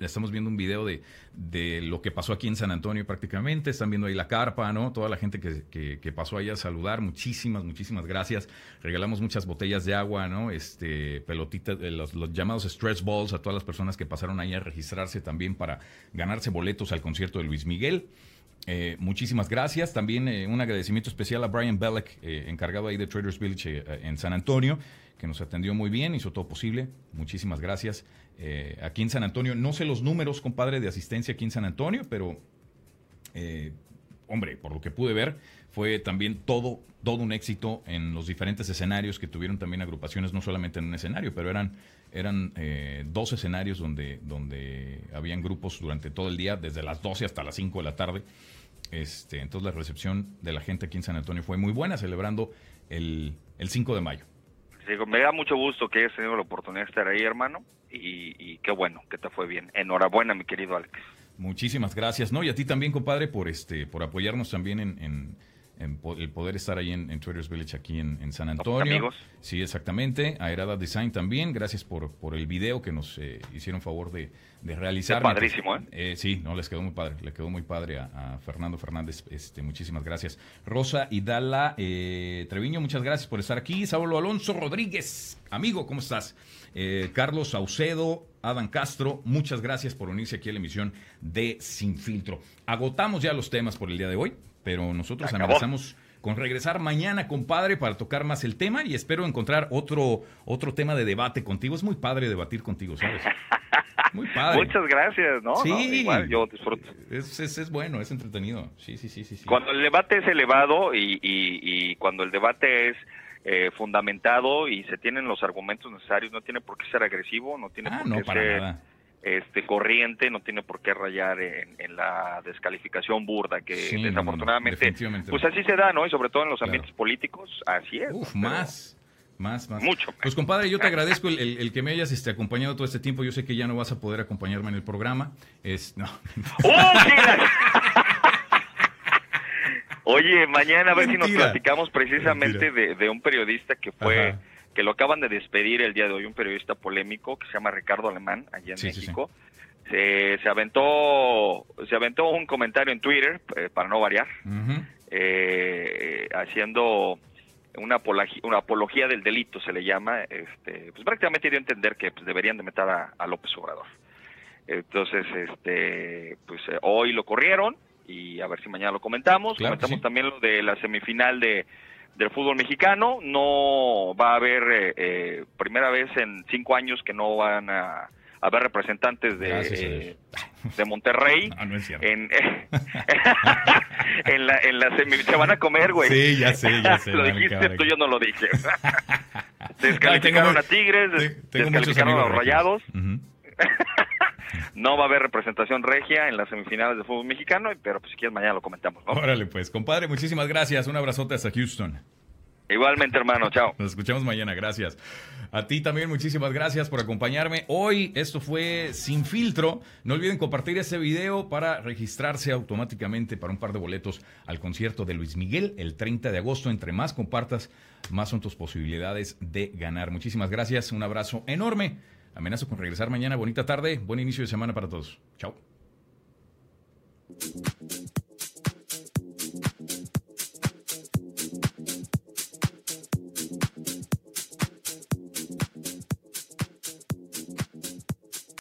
Estamos, viendo un video de, de, lo que pasó aquí en San Antonio prácticamente. Están viendo ahí la carpa, ¿no? Toda la gente que, que, pasó ahí a saludar. Muchísimas, muchísimas gracias. Regalamos muchas botellas de agua, ¿no? Este, pelotitas, eh, los, los, llamados stress balls a todas las personas que pasaron ahí a registrarse también para ganarse boletos al concierto de Luis Miguel. Eh, muchísimas gracias. También un agradecimiento especial a Brian Belleck, encargado ahí de Traders Village en San Antonio que nos atendió muy bien, hizo todo posible. Muchísimas gracias. Eh, aquí en San Antonio, no sé los números, compadre, de asistencia aquí en San Antonio, pero, eh, hombre, por lo que pude ver, fue también todo, todo un éxito en los diferentes escenarios que tuvieron también agrupaciones, no solamente en un escenario, pero eran, eran eh, dos escenarios donde, donde habían grupos durante todo el día, desde las 12 hasta las 5 de la tarde. Este, entonces la recepción de la gente aquí en San Antonio fue muy buena, celebrando el, el 5 de mayo me da mucho gusto que hayas tenido la oportunidad de estar ahí, hermano, y, qué bueno que te fue bien. Enhorabuena, mi querido Alex. Muchísimas gracias, ¿no? Y a ti también, compadre, por este, por apoyarnos también en el poder estar ahí en, Traders Village aquí en, San Antonio. Amigos. Sí, exactamente. A Herada Design también. Gracias por, por el video que nos eh, hicieron favor de, realizar. padrísimo, ¿eh? ¿eh? Sí, no, les quedó muy padre. Le quedó muy padre a, Fernando Fernández. Este, muchísimas gracias. Rosa Hidala eh, Treviño, muchas gracias por estar aquí. Saulo Alonso Rodríguez, amigo, ¿cómo estás? Eh, Carlos Saucedo, Adam Castro, muchas gracias por unirse aquí a la emisión de Sin Filtro. Agotamos ya los temas por el día de hoy pero nosotros amenazamos con regresar mañana, compadre, para tocar más el tema y espero encontrar otro, otro tema de debate contigo. Es muy padre debatir contigo, ¿sabes? Muy padre. Muchas gracias, ¿no? Sí, igual yo disfruto. Es, es, bueno, es entretenido. Sí, sí, sí, sí, Cuando el debate es elevado y, y, cuando el debate es eh, fundamentado y se tienen los argumentos necesarios, no tiene por qué ser agresivo, no tiene ah, por qué ser... Nada este corriente, no tiene por qué rayar en, la descalificación burda que desafortunadamente, pues así se da, ¿no? Y sobre todo en los ambientes políticos, así es. Uf, más. Más, más. Mucho. Pues compadre, yo te agradezco el, que me hayas este, acompañado todo este tiempo. Yo sé que ya no vas a poder acompañarme en el programa. Es, no. ¡Oh, Oye, mañana a ver si nos platicamos precisamente de, un periodista que fue que lo acaban de despedir el día de hoy, un periodista polémico que se llama Ricardo Alemán, allá en México. Se, se, aventó se aventó un comentario en Twitter, eh, para no variar, eh, haciendo una apología, una apología del delito, se le llama, este, pues prácticamente dio a entender que pues, deberían de meter a, López Obrador. Entonces, este, pues eh, hoy lo corrieron, y a ver si mañana lo comentamos. Claro, comentamos sí. también lo de la semifinal de del fútbol mexicano. No va a haber eh, eh, primera vez en cinco años que no van a haber representantes de, eh, de Monterrey. Ah, no es. En, en la en la semi se van a comer, güey. Sí, ya sé, ya sé. lo dijiste tú, yo no lo dije. Ay, Descalificaron tengo a Tigres, tengo descalificaron a los Rayados. Ujú. No va a haber representación regia en las semifinales de fútbol mexicano, pero pues si quieres mañana lo comentamos. ¿no? Órale, pues, compadre, muchísimas gracias. Un abrazote hasta Houston. Igualmente, hermano, chao. Nos escuchamos mañana, gracias. A ti también muchísimas gracias por acompañarme. Hoy esto fue Sin Filtro. No olviden compartir este video para registrarse automáticamente para un par de boletos al concierto de Luis Miguel el 30 de agosto. Entre más compartas, más son tus posibilidades de ganar. Muchísimas gracias, un abrazo enorme. Amenazo con regresar mañana. Bonita tarde, buen inicio de semana para todos. Chao.